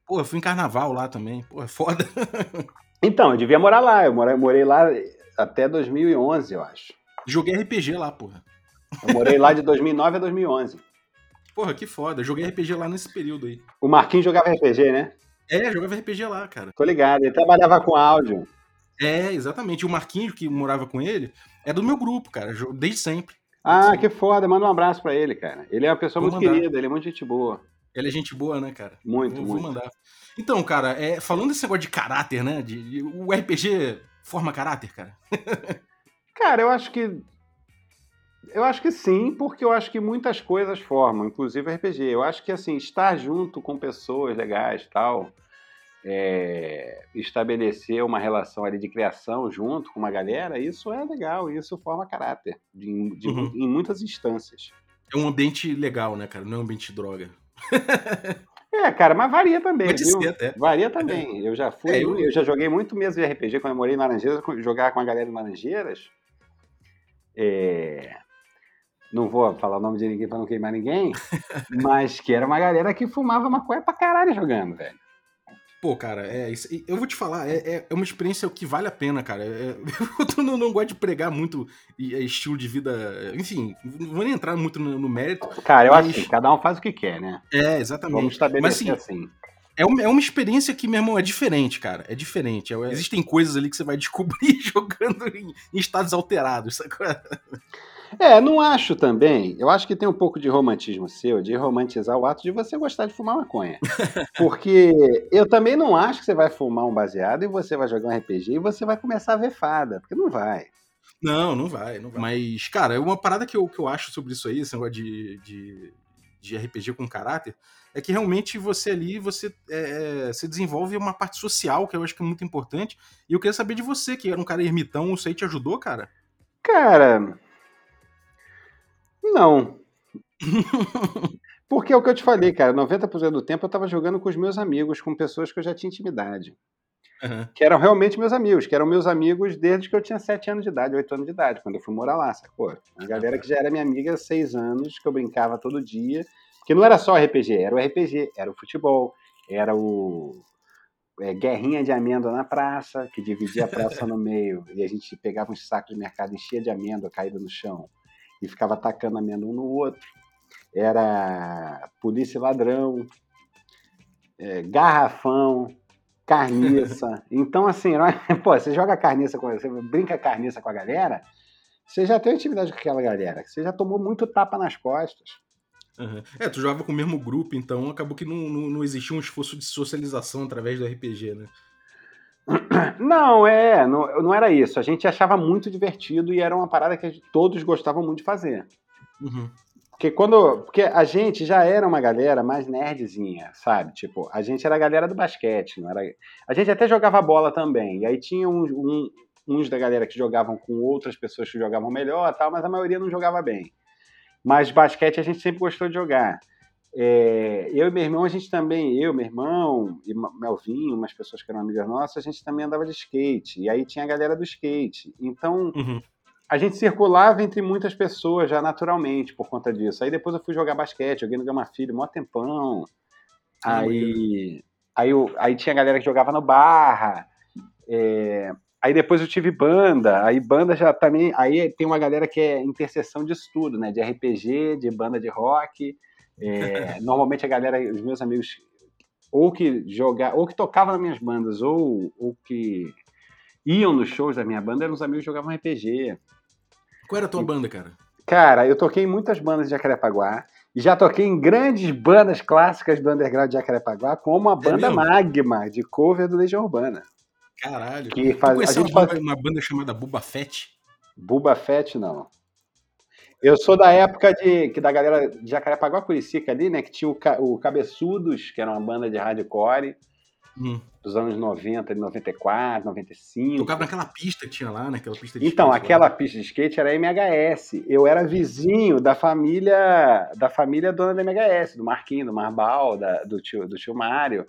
Pô, eu fui em carnaval lá também. Pô, é foda. Então, eu devia morar lá. Eu morei, morei lá até 2011, eu acho. Joguei RPG lá, porra. Eu morei lá de 2009 a 2011. Porra, que foda. Joguei RPG lá nesse período aí. O Marquinhos jogava RPG, né? É, jogava RPG lá, cara. Tô ligado. Ele trabalhava com áudio. É, exatamente. O Marquinhos, que morava com ele, é do meu grupo, cara, desde sempre. Ah, que foda. Manda um abraço pra ele, cara. Ele é uma pessoa Vou muito mandar. querida, ele é muito gente boa. Ele é gente boa, né, cara? Muito, vou, muito. Vou mandar. Então, cara, é, falando desse negócio de caráter, né? De, de- o RPG forma caráter, cara. Cara, eu acho que. Eu acho que sim, porque eu acho que muitas coisas formam, inclusive RPG. Eu acho que, assim, estar junto com pessoas legais e tal, é, estabelecer uma relação ali de criação junto com uma galera, isso é legal, isso forma caráter de- de- Uhum. em muitas instâncias. É um ambiente legal, né, cara? Não é um ambiente de droga. É, cara, mas varia também, Pode viu? ser até. Varia também. Eu já fui, É, eu... eu- já joguei muito mesmo de RPG quando eu morei em Laranjeiras, jogar com a galera em Laranjeiras. É, Não vou falar o nome de ninguém pra não queimar ninguém, mas que era uma galera que fumava maconha pra caralho jogando, velho. Pô, cara, é isso. Eu vou te falar, é, é- é uma experiência que vale a pena, cara. É- eu não, não gosto de pregar muito e- é, estilo de vida. Enfim, não vou nem entrar muito no, no mérito. Cara, eu Mas- acho que cada um faz o que quer, né? É, Vamos exatamente. estabelecer Mas, assim, assim. É uma, é uma experiência que, meu irmão, é diferente, cara. É diferente. É- existem coisas ali que você vai descobrir jogando em, em estados alterados. sacou? É, não acho também. Eu acho que tem um pouco de romantismo seu, de romantizar o ato de você gostar de fumar maconha. Porque eu também não acho que você vai fumar um baseado e você vai jogar um RPG e você vai começar a ver fada, porque não vai. Não, não vai, não vai. Mas, cara, uma parada que eu, que eu acho sobre isso aí, esse negócio de, de, de RPG com caráter, é que realmente você ali, você, é, é, você desenvolve uma parte social, que eu acho que é muito importante. E eu queria saber de você, que era um cara ermitão, isso aí te ajudou, cara? Cara. Não. Porque é o que eu te falei, cara. 90% do tempo eu tava jogando com os meus amigos, com pessoas que eu já tinha intimidade. Aham. Que eram realmente meus amigos, que eram meus amigos desde que eu tinha 7 anos de idade, 8 anos de idade, quando eu fui morar lá, sacou? Uma galera que já era minha amiga há 6 anos, que eu brincava todo dia. Porque não era só RPG, era o RPG, era o futebol, era o é, guerrinha de amêndoa na praça, que dividia a praça no meio, e a gente pegava uns sacos de mercado enchia de amêndoa caída no chão e ficava atacando amêndoa um no outro. Era polícia e ladrão, é, garrafão, carniça. Então, assim, era pô, você joga carniça com você brinca carniça com a galera, você já tem intimidade com aquela galera, você já tomou muito tapa nas costas. Aham. É, tu jogava com o mesmo grupo, então acabou que não, não, não existia um esforço de socialização através do RPG, né? Não, é, não, não era isso. A gente achava muito divertido e era uma parada que gente- todos gostavam muito de fazer. Uhum. Porque quando. Porque a gente já era uma galera mais nerdzinha, sabe? Tipo, a gente era a galera do basquete, não era. A gente até jogava bola também. E aí tinha uns, um- uns da galera que jogavam com outras pessoas que jogavam melhor tal, mas a maioria não jogava bem. Mas basquete a gente sempre gostou de jogar. É, eu e meu irmão, a gente também, eu, meu irmão e Melvinho, umas pessoas que eram amigas nossas, a gente também andava de skate. E aí tinha a galera do skate. Então, Uhum. a gente circulava entre muitas pessoas já naturalmente por conta disso. Aí depois eu fui jogar basquete, joguei no Gama Filho, mó tempão. Ah, Aí, aí, eu- aí tinha galera que jogava no Barra. é, aí depois eu tive banda. Aí banda já também. Aí tem uma galera que é interseção disso tudo, né? De RPG, de banda de rock. É, normalmente a galera, os meus amigos, ou que jogar, ou que tocavam nas minhas bandas, ou, ou que iam nos shows da minha banda, eram os amigos que jogavam RPG. Qual era a tua banda, cara? Cara, eu toquei em muitas bandas de Jacarepaguá e já toquei em grandes bandas clássicas do underground de Jacarepaguá, como a banda mesmo? Magma, de cover do Legião Urbana. Caralho. Que faz, a conheceu gente uma, faz... banda, uma banda chamada Buba Fett? Buba Fett, não. Eu sou da época de, que da galera de Jacarepaguá, Curicica ali, né? Que tinha o, o Cabeçudos, que era uma banda de hardcore Hum. dos anos 90, 94, 95. Tocava naquela pista que tinha lá, né? Aquela pista de Então, skate lá. aquela pista de skate era MHS. Eu era vizinho da família da família dona da MHS, do Marquinho, do Marbal, da- do, tio, do tio Mário.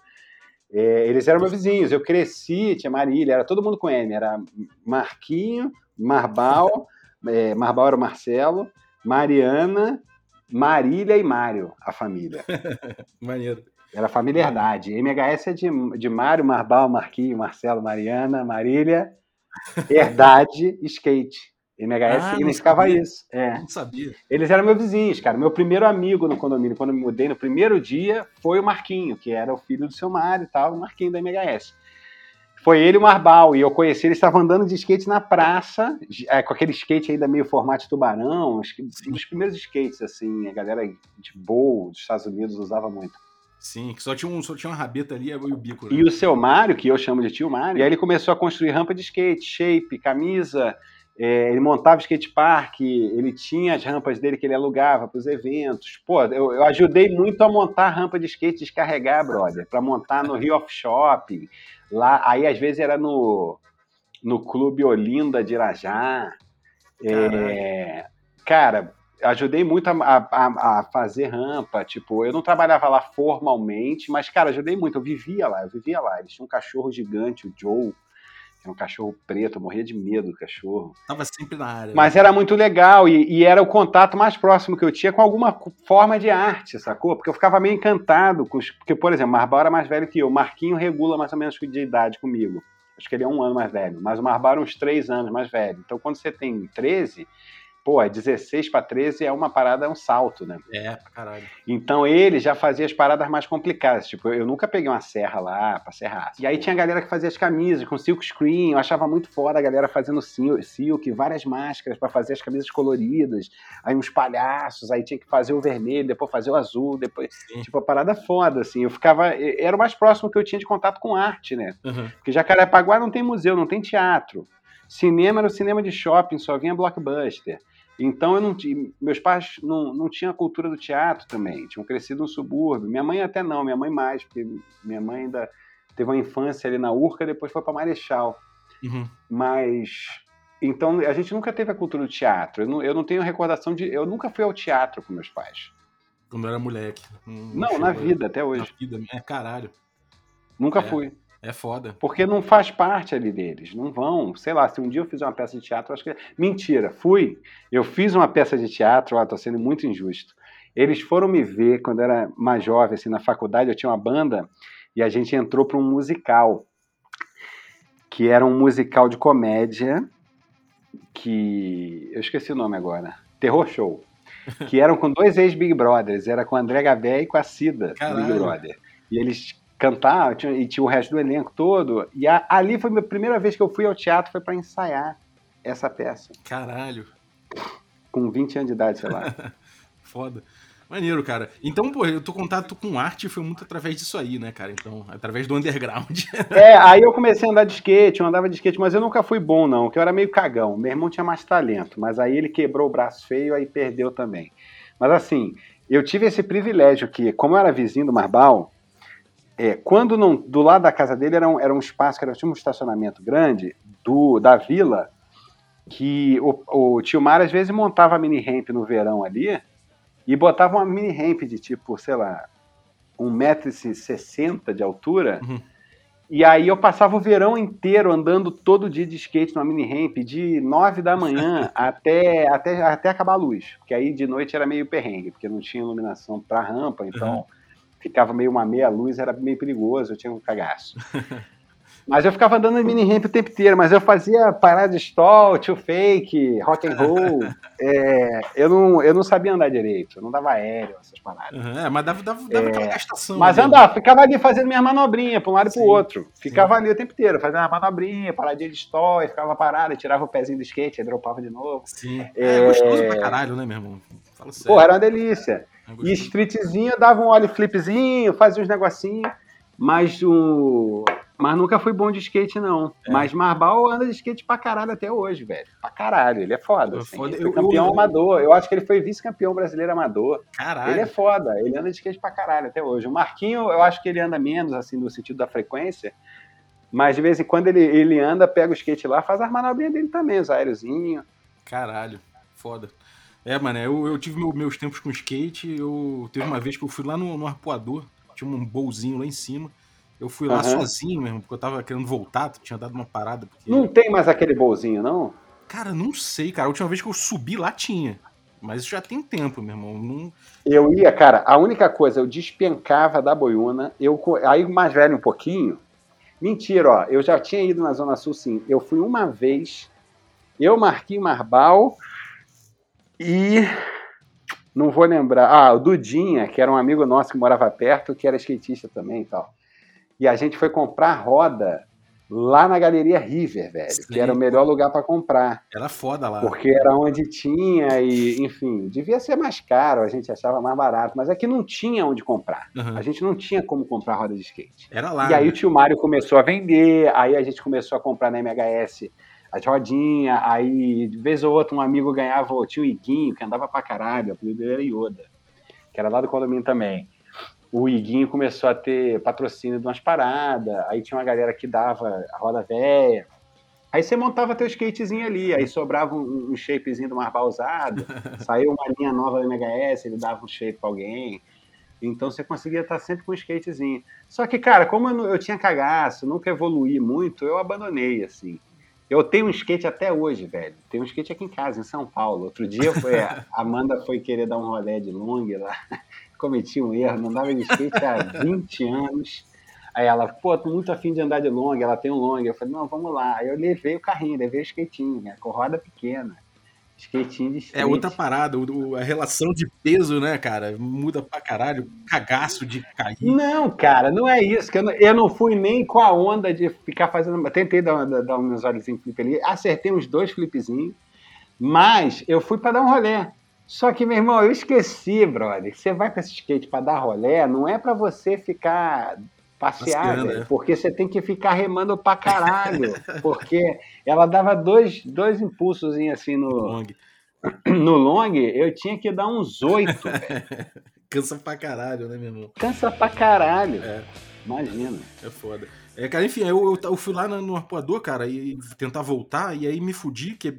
É, eles eram meus vizinhos. Eu cresci, tinha Marília, era todo mundo com M. Era Marquinho, Marbal, é, Marbal era o Marcelo, Mariana, Marília e Mário, a família. Maneiro. Era família Herdade. MHS é de, de Mário, Marbal, Marquinhos, Marcelo, Mariana, Marília, Herdade, Skate. MHS Ah, significava isso. É. Não sabia. Eles eram meus vizinhos, cara. Meu primeiro amigo no condomínio, quando eu me mudei no primeiro dia, foi o Marquinho, que era o filho do seu Mário e tal, o Marquinho da MHS. Foi ele e o Marbal, e eu conheci, eles estavam andando de skate na praça, é, com aquele skate ainda meio formato tubarão, um dos primeiros skates, assim, a galera de boa dos Estados Unidos usava muito. Sim, que só tinha, um, só tinha uma rabeta ali e o bico. né? E o seu Mário, que eu chamo de tio Mário, e aí ele começou a construir rampa de skate, shape, camisa. É, ele montava skate park, ele tinha as rampas dele que ele alugava para os eventos. Pô, eu, eu ajudei muito a montar a rampa de skate descarregar, brother, para montar no Rio Off Shopping. Lá, aí às vezes era no, no Clube Olinda de Irajá. É, cara, ajudei muito a, a- a fazer rampa. Tipo, eu não trabalhava lá formalmente, mas, cara, ajudei muito. Eu vivia lá, eu vivia lá. Eles tinham um cachorro gigante, o Joe, era um cachorro preto, eu morria de medo do cachorro. Tava sempre na área. Mas era muito legal e, e era o contato mais próximo que eu tinha com alguma forma de arte, sacou? Porque eu ficava meio encantado com os. Porque, por exemplo, o Marbal era mais velho que eu. O Marquinho regula mais ou menos de idade comigo. Acho que ele é um ano mais velho. Mas o Marbal era uns três anos mais velho. Então, quando você tem 13, pô, é 16 para 13 é uma parada, é um salto, né? É, caralho. Então ele já fazia as paradas mais complicadas. Tipo, eu nunca peguei uma serra lá pra serrar. E aí tinha a galera que fazia as camisas com silk screen. Eu achava muito foda a galera fazendo sil- silk, várias máscaras pra fazer as camisas coloridas. Aí uns palhaços, aí tinha que fazer o vermelho, depois fazer o azul, depois. Sim. Tipo, a parada foda, assim. Eu ficava. Era o mais próximo que eu tinha de contato com arte, né? Aham. Porque Jacarepaguá não tem museu, não tem teatro. Cinema era o cinema de shopping, só vinha blockbuster. Então eu não tinha, meus pais não, não tinham a cultura do teatro também, tinham crescido no subúrbio. Minha mãe até não, minha mãe mais, porque minha mãe ainda teve uma infância ali na Urca, depois foi para Marechal. Uhum. Mas então a gente nunca teve a cultura do teatro. Eu não, eu não tenho recordação de, eu nunca fui ao teatro com meus pais. Quando eu era moleque. Não, na vida até hoje. Na vida. É, caralho. Nunca É. fui. É foda. Porque não faz parte ali deles, não vão. Sei lá, se um dia eu fizer uma peça de teatro, eu acho que. Mentira, fui. Eu fiz uma peça de teatro, ó, tô sendo muito injusto. Eles foram me ver quando eu era mais jovem, assim, na faculdade, eu tinha uma banda e a gente entrou para um musical. Que era um musical de comédia que. Eu esqueci o nome agora. Terror Show. Que eram com dois ex-Big Brothers, era com o André Gabé e com a Cida, do Big Caralho. Brother. E eles cantavam, tinha- e tinha o resto do elenco todo. E a- ali foi a primeira vez que eu fui ao teatro, foi para ensaiar essa peça. Caralho. Com 20 anos de idade, sei lá. Foda. Maneiro, cara. Então, pô, eu tô contato com arte foi muito através disso aí, né, cara? Então, através do underground. É, aí eu comecei a andar de skate, eu andava de skate, mas eu nunca fui bom, não, que eu era meio cagão. Meu irmão tinha mais talento, mas aí ele quebrou o braço feio, aí perdeu também. Mas assim, eu tive esse privilégio que, como eu era vizinho do Marbal, é, quando não, do lado da casa dele era um, era um espaço que era tinha um estacionamento grande do, da vila, que o, o tio Mar às vezes montava mini ramp no verão ali e botava uma mini ramp de tipo, sei lá, 1,60m de altura. Uhum. E aí eu passava o verão inteiro andando todo dia de skate numa mini ramp, de 9 da manhã até, até, até acabar a luz. Porque aí de noite era meio perrengue, porque não tinha iluminação pra rampa, então Uhum. Ficava meio uma meia luz, era meio perigoso, eu tinha um cagaço. Mas eu ficava andando em mini ramp o tempo inteiro, mas eu fazia parada de stall, tio fake, rock and roll. É, eu, não, eu não sabia andar direito, eu não dava aéreo, essas paradas. Uhum, É, mas dava, dava, dava aquela gastação. Mas ali, andava, ficava ali fazendo minha manobrinha para um lado e para Sim, o outro. Ficava ali o tempo inteiro, fazendo uma manobrinha, paradinha de stall, ficava parado, tirava o pezinho do skate, aí dropava de novo. Sim. É, É. gostoso pra caralho, né, meu irmão? Fala sério. Pô, era uma delícia. E streetzinho, eu dava um ollie flipzinho, fazia uns negocinhos, mas o. Mas nunca fui bom de skate, não. É. Mas Marbal anda de skate pra caralho até hoje, velho. Pra caralho. Ele é foda. Assim. foda. Ele foi Eu- campeão eu- amador. Eu acho que ele foi vice-campeão brasileiro amador. Caralho. Ele é foda. Ele anda de skate pra caralho até hoje. O Marquinho, eu acho que ele anda menos, assim, no sentido da frequência. Mas de vez em quando ele, ele anda, pega o skate lá, faz as manobrinhas dele também, os aéreozinhos. Caralho, foda. É, mano, eu, eu tive meu- meus tempos com skate. Eu teve uma vez que eu fui lá no, no arpoador, tinha um bolzinho lá em cima. Eu fui lá Aham. sozinho mesmo, porque eu tava querendo voltar, tinha dado uma parada. Porque... Não tem mais aquele bolzinho, não? Cara, não sei, cara. A última vez que eu subi lá tinha. Mas isso já tem tempo, meu irmão. Não... Eu ia, cara, a única coisa, eu despencava da boiuna, eu, aí mais velho um pouquinho. Mentira, ó, eu já tinha ido na Zona Sul, sim. Eu fui uma vez, eu, Marquinhos Marbal e. Não vou lembrar. Ah, o Dudinha, que era um amigo nosso que morava perto, que era skatista também e tal. E a gente foi comprar roda lá na Galeria River, velho, Sim. que era o melhor lugar para comprar. Era foda lá. Porque era onde tinha e, enfim, devia ser mais caro, a gente achava mais barato, mas aqui é não tinha onde comprar. Uhum. A gente não tinha como comprar roda de skate. Era lá. E aí né? o tio Mário começou a vender, aí a gente começou a comprar na MHS as rodinhas, aí de vez ou outra um amigo ganhava o tio Iguinho, que andava pra caralho, o apelido era Yoda, que era lá do condomínio também o Iguinho começou a ter patrocínio de umas paradas, aí tinha uma galera que dava a roda velha. Aí você montava teu skatezinho ali, aí sobrava um, um shapezinho do Marbar usado, saiu uma linha nova do MHS, ele dava um shape pra alguém. Então você conseguia estar sempre com um skatezinho. Só que, cara, como eu, eu tinha cagaço, nunca evoluí muito, eu abandonei, assim. Eu tenho um skate até hoje, velho. Tem um skate aqui em casa, em São Paulo. Outro dia foi, a Amanda foi querer dar um rolê de long lá cometi um erro, não andava de skate há 20 anos. Aí ela, pô, tô muito afim de andar de long, ela tem um long. Eu falei, não, vamos lá. Aí eu levei o carrinho, levei o skatinho, né, com roda pequena. Skatinho de street. É outra parada, o, a relação de peso, né, cara, muda pra caralho, cagaço de cair. Não, cara, não é isso, que eu não, eu não fui nem com a onda de ficar fazendo, tentei dar, dar, dar uns olhos em flip ali, acertei uns dois flipzinhos, mas eu fui para dar um rolê. Só que, meu irmão, eu esqueci, brother. Você vai com esse skate para dar rolé, não é para você ficar passear, né? porque você tem que ficar remando pra caralho. porque ela dava dois, dois impulsos assim no long. No long, eu tinha que dar uns oito. Cansa pra caralho, né, meu irmão? Cansa pra caralho. É. Imagina. É foda. É, cara, enfim, eu, eu, eu, fui lá no arpoador, cara, e tentar voltar, e aí me fudi, que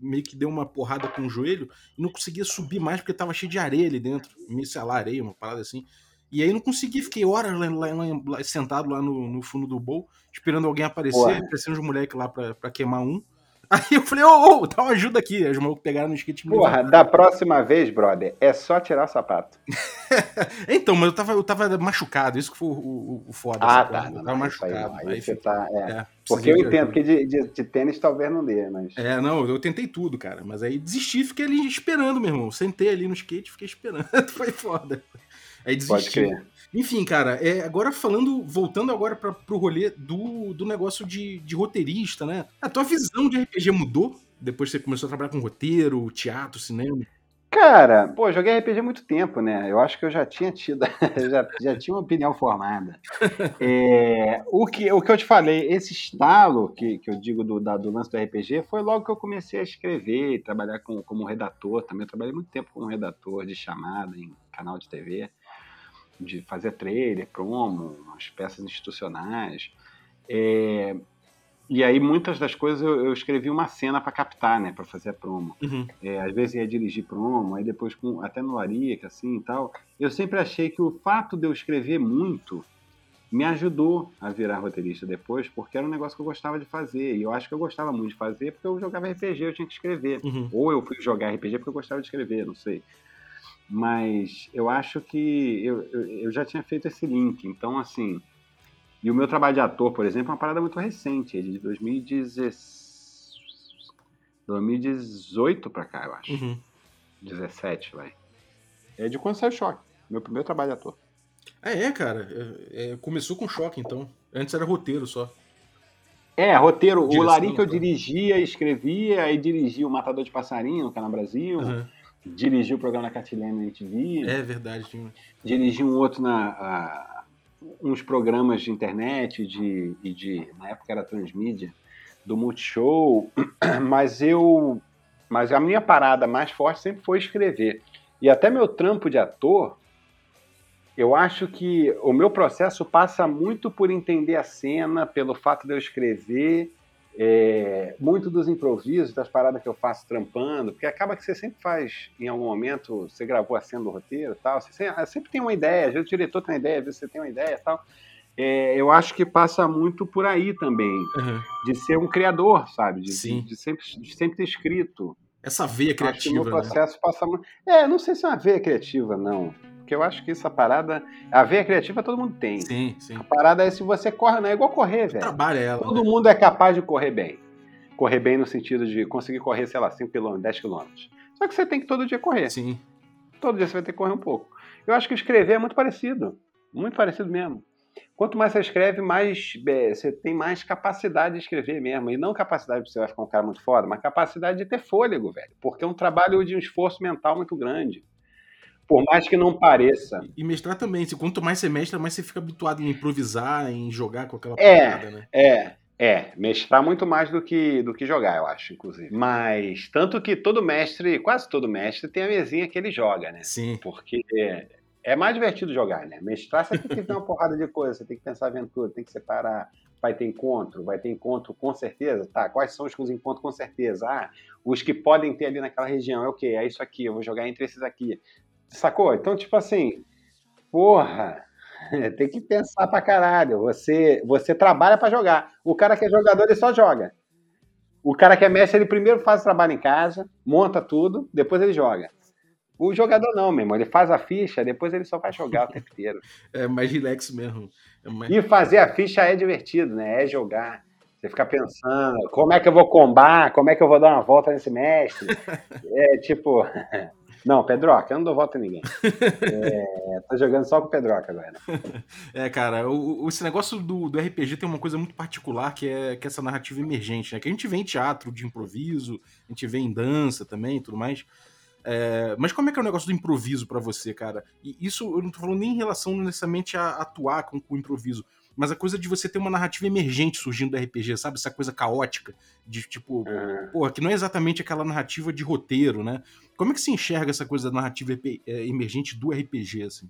meio que deu uma porrada com o joelho, e não conseguia subir mais porque tava cheio de areia ali dentro, meio, sei lá, areia, uma parada assim. E aí não consegui, fiquei horas lá, lá, lá, sentado lá no, no, fundo do bowl, esperando alguém aparecer, aparecendo os moleques lá pra, pra queimar um. Aí eu falei, ô, ô, dá uma ajuda aqui. Os malucos pegaram no skate. Porra, da próxima vez, brother, é só tirar o sapato. então, mas eu tava, eu tava machucado, isso que foi o, o, o foda. Ah, tá. Não, eu tava machucado. Aí, aí, aí você tá, é. é Porque eu entendo que de, de, de, tênis talvez não dê, mas... É, não, eu tentei tudo, cara. Mas aí desisti, fiquei ali esperando, meu irmão. Sentei ali no skate, fiquei esperando. foi foda. Aí desisti. Pode crer. Enfim, cara, é, agora falando, voltando agora para pro rolê do, do negócio de, de roteirista, né? A tua visão de RPG mudou depois que você começou a trabalhar com roteiro, teatro, cinema? Cara, pô, joguei RPG há muito tempo, né? Eu acho que eu já tinha tido, já, já tinha uma opinião formada. É, o, que, o que eu te falei, esse estalo que, que eu digo do, da, do lance do RPG foi logo que eu comecei a escrever, trabalhar com, como redator também. Eu trabalhei muito tempo como redator de chamada em canal de TV de fazer trailer, promo, as peças institucionais. É, e aí muitas das coisas eu, eu escrevi uma cena para captar, né, para fazer a promo. Uhum. É, às vezes ia dirigir promo, aí depois com, até no Larica, assim e tal. Eu sempre achei que o fato de eu escrever muito me ajudou a virar roteirista depois, porque era um negócio que eu gostava de fazer. E eu acho que eu gostava muito de fazer porque eu jogava RPG, eu tinha que escrever. Uhum. Ou eu fui jogar RPG porque eu gostava de escrever, não sei. Mas eu acho que eu, eu, eu já tinha feito esse link. Então, assim. E o meu trabalho de ator, por exemplo, é uma parada muito recente, é de 2018 para cá, eu acho. Uhum. 17, vai. É de quando saiu Choque. Meu primeiro trabalho de ator. É, é cara. É, é, começou com Choque, então. Antes era roteiro só. É, roteiro. Direção, o Lari que eu dirigia, escrevia, aí dirigia o Matador de Passarinho no Canal Brasil. Uhum dirigiu o programa da Catilene na MTV. É verdade. Sim. Dirigiu um outro na a, uns programas de internet de, e de na época era transmídia do Multishow, mas eu mas a minha parada mais forte sempre foi escrever. E até meu trampo de ator, eu acho que o meu processo passa muito por entender a cena, pelo fato de eu escrever é, muito dos improvisos, das paradas que eu faço trampando, porque acaba que você sempre faz, em algum momento, você gravou a cena do roteiro tal, você sempre, sempre tem uma ideia, às vezes o diretor tem uma ideia, às vezes você tem uma ideia tal. É, eu acho que passa muito por aí também, uhum. de ser um criador, sabe? De, de, de, sempre, de sempre ter escrito. Essa veia criativa. Acho que no né? processo né? passa muito. É, não sei se é uma veia criativa, não. Porque eu acho que essa parada. A veia criativa todo mundo tem. Sim, sim. A parada é se você corre, não é igual correr, velho. Trabalha ela. Todo né? mundo é capaz de correr bem. Correr bem no sentido de conseguir correr, sei lá, 5 km, 10 km. Só que você tem que todo dia correr. Sim. Todo dia você vai ter que correr um pouco. Eu acho que escrever é muito parecido. Muito parecido mesmo. Quanto mais você escreve, mais é, você tem mais capacidade de escrever mesmo. E não capacidade de você vai ficar um cara muito foda, mas capacidade de ter fôlego, velho. Porque é um trabalho de um esforço mental muito grande. Por mais que não pareça. E mestrar também. Quanto mais você mestra, mais você fica habituado em improvisar, em jogar com aquela é, parada, né? É, é. Mestrar muito mais do que, do que jogar, eu acho, inclusive. Mas, tanto que todo mestre, quase todo mestre, tem a mesinha que ele joga, né? Sim. Porque é mais divertido jogar, né? Mestrar você tem que ter uma porrada de coisa, você tem que pensar aventura, tem que separar. Vai ter encontro, vai ter encontro com certeza. Tá, quais são os encontros com certeza? Ah, os que podem ter ali naquela região. É o quê? É isso aqui, eu vou jogar entre esses aqui. Sacou? Então, tipo assim, porra, tem que pensar pra caralho. Você, você trabalha para jogar. O cara que é jogador, ele só joga. O cara que é mestre, ele primeiro faz o trabalho em casa, monta tudo, depois ele joga. O jogador não, meu irmão. Ele faz a ficha, depois ele só vai jogar o tempo inteiro. É mais relax mesmo. É mais... E fazer a ficha é divertido, né? É jogar. Você fica pensando, como é que eu vou combar? Como é que eu vou dar uma volta nesse mestre? É tipo. Não, Pedroca, eu não dou volta a ninguém. É, tô jogando só com o Pedroca agora. É, cara, o, esse negócio do, do RPG tem uma coisa muito particular que é, que é essa narrativa emergente, né? Que a gente vê em teatro de improviso, a gente vê em dança também e tudo mais. É, mas como é que é o negócio do improviso para você, cara? E isso eu não tô falando nem em relação necessariamente a atuar com, com o improviso, mas a coisa de você ter uma narrativa emergente surgindo do RPG, sabe? Essa coisa caótica, de tipo, Uhum. porra, que não é exatamente aquela narrativa de roteiro, né? Como é que se enxerga essa coisa da narrativa é, emergente do RPG, assim?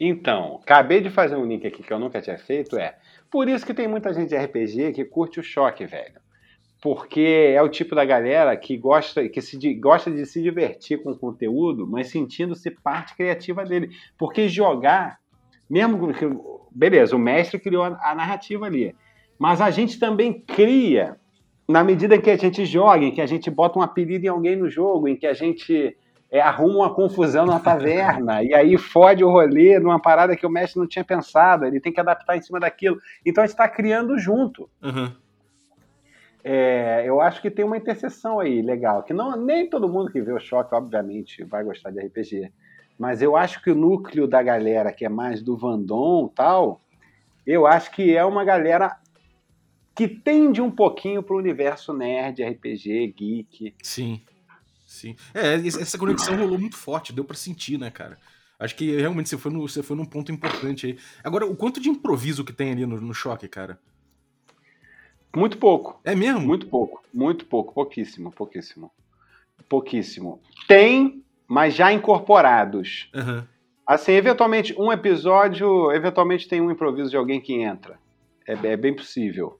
Então, acabei de fazer um link aqui que eu nunca tinha feito, é. Por isso que tem muita gente de RPG que curte o choque, velho. Porque é o tipo da galera que gosta, que se, gosta de se divertir com o conteúdo, mas sentindo-se parte criativa dele. Porque jogar, mesmo que. Beleza, o mestre criou a narrativa ali. Mas a gente também cria, na medida em que a gente joga, em que a gente bota um apelido em alguém no jogo, em que a gente é, arruma uma confusão na taverna, e aí fode o rolê numa parada que o mestre não tinha pensado, ele tem que adaptar em cima daquilo. Então a gente está criando junto. Aham. É, eu acho que tem uma interseção aí legal, que não nem todo mundo que vê o choque, obviamente, vai gostar de RPG. Mas eu acho que o núcleo da galera que é mais do Vandon tal, eu acho que é uma galera que tende um pouquinho pro universo nerd, RPG, geek. Sim. Sim. É, essa conexão rolou muito forte, deu pra sentir, né, cara? Acho que realmente você foi, no, você foi num ponto importante aí. Agora, o quanto de improviso que tem ali no, no choque, cara? Muito pouco. É mesmo? Muito pouco, muito pouco, pouquíssimo, pouquíssimo. Pouquíssimo. Tem, mas já incorporados. Aham. Assim, eventualmente, um episódio, eventualmente tem um improviso de alguém que entra. É, é bem possível.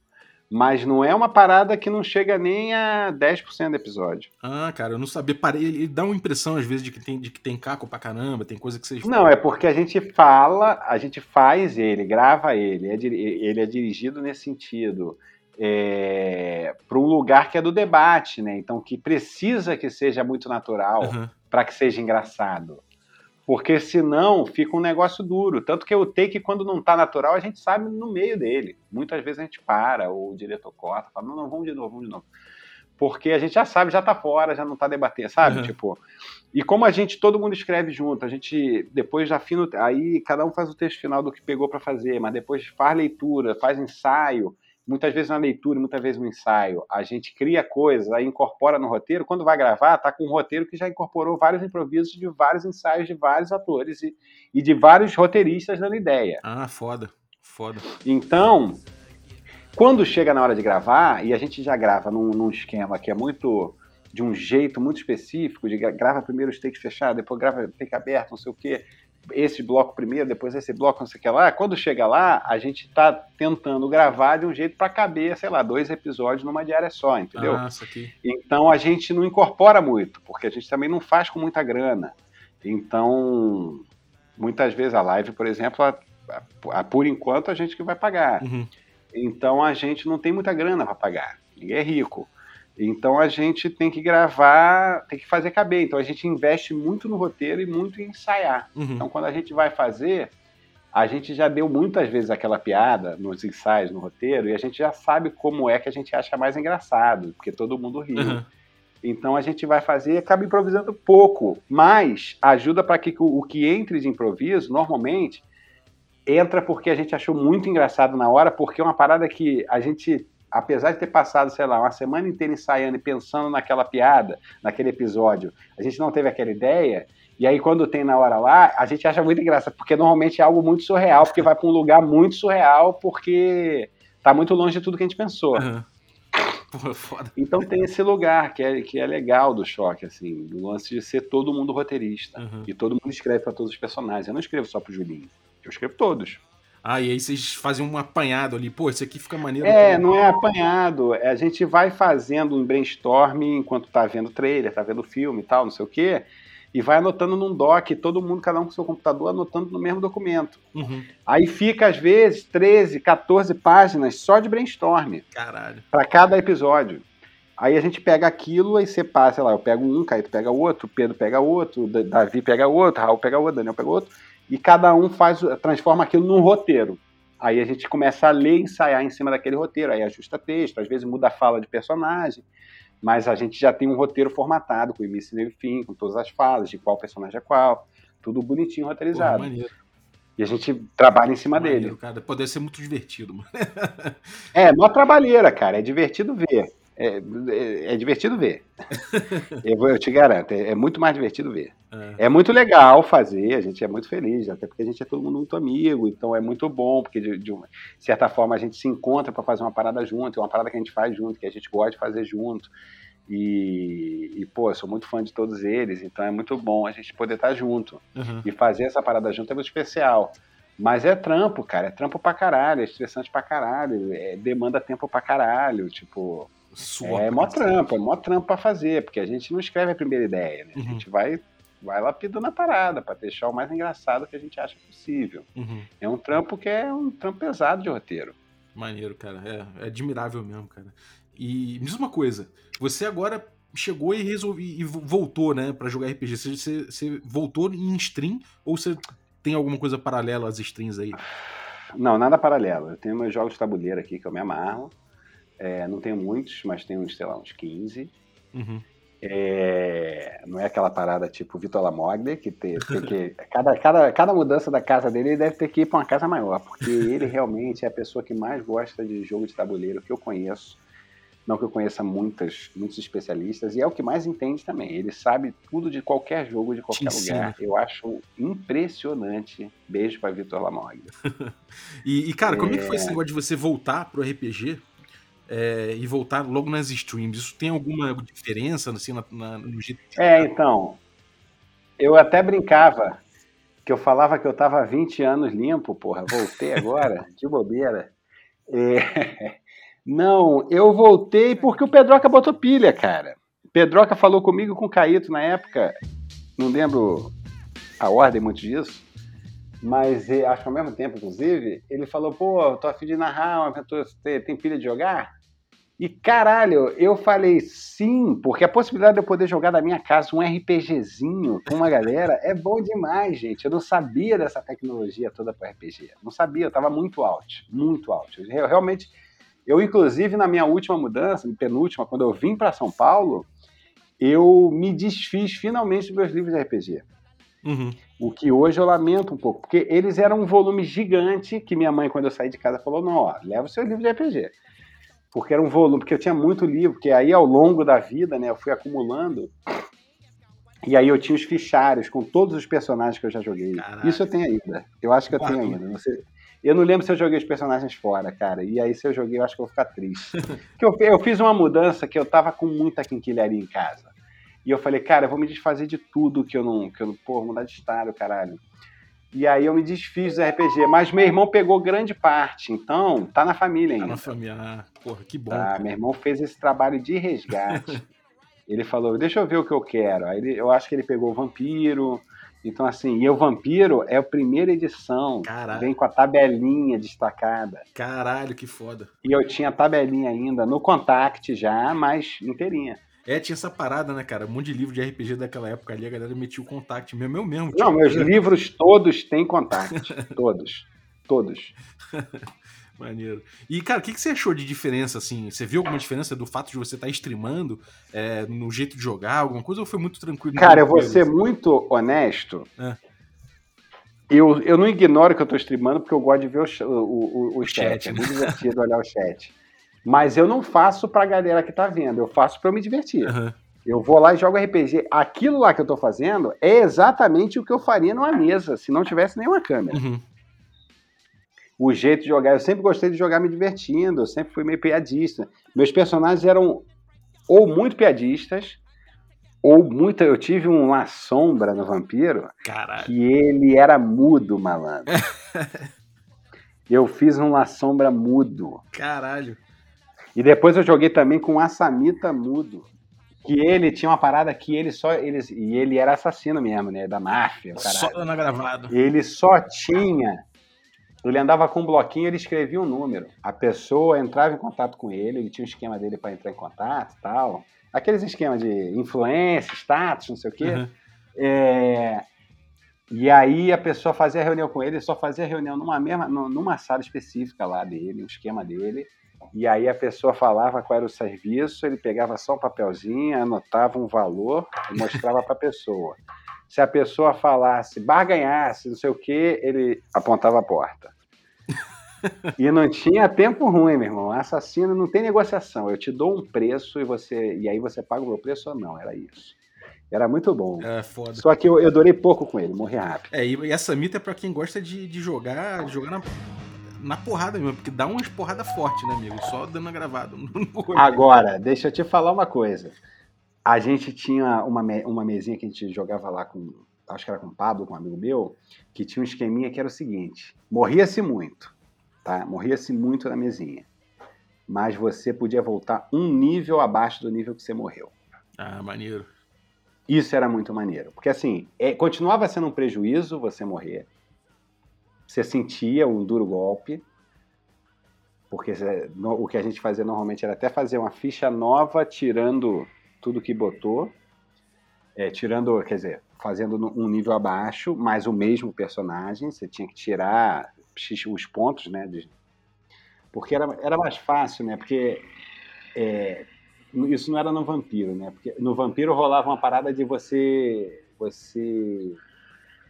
Mas não é uma parada que não chega nem a 10% do episódio. Ah, cara, eu não sabia. Parei, ele dá uma impressão, às vezes, de que tem, de que tem caco pra caramba, tem coisa que vocês. Não, é porque a gente fala, a gente faz ele, grava ele, é ele é dirigido nesse sentido. para um lugar que é do debate, né? Então que precisa que seja muito natural Aham. para que seja engraçado. Porque senão fica um negócio duro. Tanto que o take, quando não tá natural, a gente sabe no meio dele. Muitas vezes a gente para, ou o diretor corta, fala, não, não, vamos de novo, vamos de novo. Porque a gente já sabe, já tá fora, já não tá debatendo, sabe? Uhum. Tipo. E como a gente, todo mundo escreve junto, a gente depois já afina. o- Aí cada um faz o texto final do que pegou para fazer, mas depois faz leitura, faz ensaio. Muitas vezes na leitura, muitas vezes no ensaio. A gente cria coisas, aí incorpora no roteiro. Quando vai gravar, tá com um roteiro que já incorporou vários improvisos de vários ensaios de vários atores e, e de vários roteiristas dando ideia. Ah, foda. Foda. Então, quando chega na hora de gravar, e a gente já grava num, num esquema que é muito de um jeito muito específico, de gra- grava primeiro os takes fechados, depois grava take aberto, não sei o quê, esse bloco primeiro, depois esse bloco, não sei o que lá. Quando chega lá, a gente tá tentando gravar de um jeito para caber, sei lá, dois episódios numa diária só, entendeu? Ah, isso aqui. Então a gente não incorpora muito, porque a gente também não faz com muita grana. Então, muitas vezes a live, por exemplo, a- a- a- por enquanto a gente que vai pagar. Uhum. Então a gente não tem muita grana para pagar. Ninguém é rico. Então a gente tem que gravar, tem que fazer caber. Então a gente investe muito no roteiro e muito em ensaiar. Uhum. Então quando a gente vai fazer, a gente já deu muitas vezes aquela piada nos ensaios, no roteiro, e a gente já sabe como é que a gente acha mais engraçado, porque todo mundo riu. Uhum. Então a gente vai fazer e acaba improvisando pouco, mas ajuda para que o, o que entre de improviso, normalmente, entra porque a gente achou muito engraçado na hora, porque é uma parada que a gente, apesar de ter passado, sei lá, uma semana inteira ensaiando e pensando naquela piada, naquele episódio, a gente não teve aquela ideia, e aí quando tem na hora lá, a gente acha muito engraçado, porque normalmente é algo muito surreal, porque vai para um lugar muito surreal, porque tá muito longe de tudo que a gente pensou. Uhum. Porra, foda. Então tem esse lugar que é, que é legal do choque, assim, do lance de ser todo mundo roteirista. Uhum. E todo mundo escreve para todos os personagens. Eu não escrevo só pro Julinho, eu escrevo todos. Ah, e aí vocês fazem um apanhado ali. Pô, esse aqui fica maneiro. É, não é apanhado. é, A gente vai fazendo um brainstorm enquanto tá vendo trailer, tá vendo filme e tal, não sei o quê. E vai anotando num doc, todo mundo, cada um com seu computador, anotando no mesmo documento. Uhum. Aí fica, às vezes, 13, 14 páginas só de brainstorm. Caralho. para cada episódio. Aí a gente pega aquilo e separa, sei lá, eu pego um, Caíto pega outro, Pedro pega outro, Da- Davi pega outro, Raul pega outro, Daniel pega outro, e cada um faz, transforma aquilo num roteiro. Aí a gente começa a ler e ensaiar em cima daquele roteiro, aí ajusta texto, às vezes muda a fala de personagem, mas a gente já tem um roteiro formatado, com início, meio e fim, com todas as falas, de qual personagem é qual, tudo bonitinho roteirizado. e a gente trabalha em cima dele. maneiro, cara. Pode ser muito divertido, mano. É, mó trabalheira, cara. É divertido ver. É, é- é divertido ver. eu, vou- eu te garanto, é, é muito mais divertido ver. É. É muito legal fazer, a gente é muito feliz, até porque a gente é todo mundo muito amigo, então é muito bom, porque de, de uma certa forma a gente se encontra para fazer uma parada junto, é uma parada que a gente faz junto, que a gente gosta de fazer junto. E, e, pô, eu sou muito fã de todos eles, então é muito bom a gente poder estar junto. Uhum. E fazer essa parada junto é muito especial. Mas é trampo, cara. É trampo pra caralho, é estressante pra caralho, é, demanda tempo pra caralho. Tipo, Sua é mó trampo, é mó trampo pra fazer, porque a gente não escreve a primeira ideia, né? A Uhum. gente vai, vai lapidando a parada pra deixar o mais engraçado que a gente acha possível. Uhum. É um trampo que é um trampo pesado de roteiro. Maneiro, cara. É, é admirável mesmo, cara. E me diz uma coisa. Você agora chegou e resolvi e vo- voltou, né, pra jogar RPG. Você, você, você voltou em stream ou você tem alguma coisa paralela às streams aí? Não, nada paralelo. Eu tenho meus jogos de tabuleiro aqui que eu me amarro. É, não tenho muitos, mas tenho, uns, sei lá, uns 15. Uhum. É, não é aquela parada tipo Vitor Lamoglia, que tem, tem que. Cada, cada, cada mudança da casa dele ele deve ter que ir para uma casa maior, porque ele realmente é a pessoa que mais gosta de jogo de tabuleiro que eu conheço. Não que eu conheça muitas, muitos especialistas, e é o que mais entende também. Ele sabe tudo de qualquer jogo, de qualquer Te ensina. lugar. Eu acho impressionante. Beijo para Vitor Lamoglia. E, e, cara, como é que foi É. esse negócio de você voltar pro RPG é, e voltar logo nas streams? Isso tem alguma diferença assim, na, na- no jeito de É, então. Eu até brincava que eu falava que eu tava há 20 anos limpo, porra. Voltei agora, de bobeira. É, Não, eu voltei porque o Pedroca botou pilha, cara. Pedroca falou comigo com o Caíto na época. Não lembro a ordem muito disso. Mas eh, acho que ao mesmo tempo, inclusive, ele falou, pô, tô a fim de narrar uma aventura, tem pilha de jogar? E caralho, eu falei sim, porque a possibilidade de eu poder jogar da minha casa um RPGzinho com uma galera é bom demais, gente. Eu não sabia dessa tecnologia toda para RPG. Não sabia, eu tava muito out, muito out. Eu, realmente, eu inclusive na minha última mudança, penúltima, quando eu vim para São Paulo, eu me desfiz finalmente dos meus livros de RPG. Uhum. O que hoje eu lamento um pouco, porque eles eram um volume gigante que minha mãe, quando eu saí de casa, falou: não, ó, leva o seu livro de RPG. Porque era um volume, porque eu tinha muito livro, porque aí ao longo da vida, né, eu fui acumulando. E aí eu tinha os fichários com todos os personagens que eu já joguei. Caralho. Isso eu tenho ainda. Eu acho que eu tenho ainda. Não sei- Eu não lembro se eu joguei os personagens fora, cara. E aí, se eu joguei, eu acho que eu vou ficar triste. Porque eu, eu fiz uma mudança que eu tava com muita quinquilharia em casa. E eu falei, cara, eu vou me desfazer de tudo que eu não. Que eu não pô, mudar de estado, caralho. E aí eu me desfiz do RPG. Mas meu irmão pegou grande parte. Então, tá na família Tá ainda. na família. Ah, porra, que bom. Tá, cara. meu irmão fez esse trabalho de resgate. ele falou, deixa eu ver o que eu quero. Aí ele- eu acho que ele pegou o vampiro, Então, assim, e o Vampiro é a primeira edição. Caralho. Vem com a tabelinha destacada. Caralho, que foda. E eu tinha a tabelinha ainda no Contact já, mas inteirinha. É, tinha essa parada, né, cara? Um monte de livro de RPG daquela época ali, a galera metia o contact mesmo, eu mesmo. Não, meus livros todos têm Contact. todos. Todos. Maneiro. E, cara, o que, que você achou de diferença, assim? Você viu alguma diferença do fato de você estar streamando é, no jeito de jogar, alguma coisa, ou foi muito tranquilo? Cara, eu vou ser muito honesto. É. Eu, eu não ignoro que eu tô streamando porque eu gosto de ver o, o, o O chat. chat, É né? muito divertido olhar o chat. Mas eu não faço pra galera que tá vendo, eu faço pra eu me divertir. Aham. Eu vou lá e jogo RPG. Aquilo lá que eu tô fazendo é exatamente o que eu faria numa mesa, se não tivesse nenhuma câmera. Uhum. O jeito de jogar, eu sempre gostei de jogar me divertindo, eu sempre fui meio piadista. Meus personagens eram ou muito piadistas, ou muito. Eu tive um La Sombra no Vampiro, Caralho. que ele era mudo, malandro. eu fiz um La Sombra mudo. Caralho. E depois eu joguei também com um Assamita mudo. Que ele tinha uma parada que ele só. Ele, e ele era assassino mesmo, né? Da máfia, o caralho. Só dando gravado. Ele só tinha. Ele andava com um bloquinho, ele escrevia um número. A pessoa entrava em contato com ele, ele tinha um esquema dele para entrar em contato e tal. Aqueles esquemas de influência, status, não sei o quê. Uhum. É, E aí a pessoa fazia reunião com ele, só fazia reunião numa mesma, nu- numa sala específica lá dele, um esquema dele. E aí a pessoa falava qual era o serviço, ele pegava só um papelzinho, anotava um valor e mostrava para a pessoa. Se a pessoa falasse, barganhasse, não sei o que, ele apontava a porta. E não tinha tempo ruim, meu irmão. Assassino não tem negociação. Eu te dou um preço e você e aí você paga o meu preço ou não. Era isso. Era muito bom. É. Só que eu, eu durei pouco com ele, morri rápido. É, e e essa mita é pra quem gosta de, de jogar, de jogar na, na porrada mesmo, porque dá umas porradas fortes, né, amigo? Só dando gravado. Agora, deixa eu te falar uma coisa. A gente tinha uma, uma mesinha que a gente jogava lá com, acho que era com o Pablo, com um amigo meu, que tinha um esqueminha que era o seguinte: morria-se muito, tá? Morria-se muito na mesinha. Mas você podia voltar um nível abaixo do nível que você morreu. Ah, maneiro. Isso era muito maneiro. Porque assim, é- continuava sendo um prejuízo você morrer. Você sentia um duro golpe. Porque o que a gente fazia normalmente era até fazer uma ficha nova, tirando tudo que botou. É, tirando, quer dizer, fazendo um nível abaixo, mas o mesmo personagem. Você tinha que tirar os pontos, né? de- porque era, era mais fácil, né? Porque é, isso não era no vampiro, né? Porque no vampiro rolava uma parada de você. você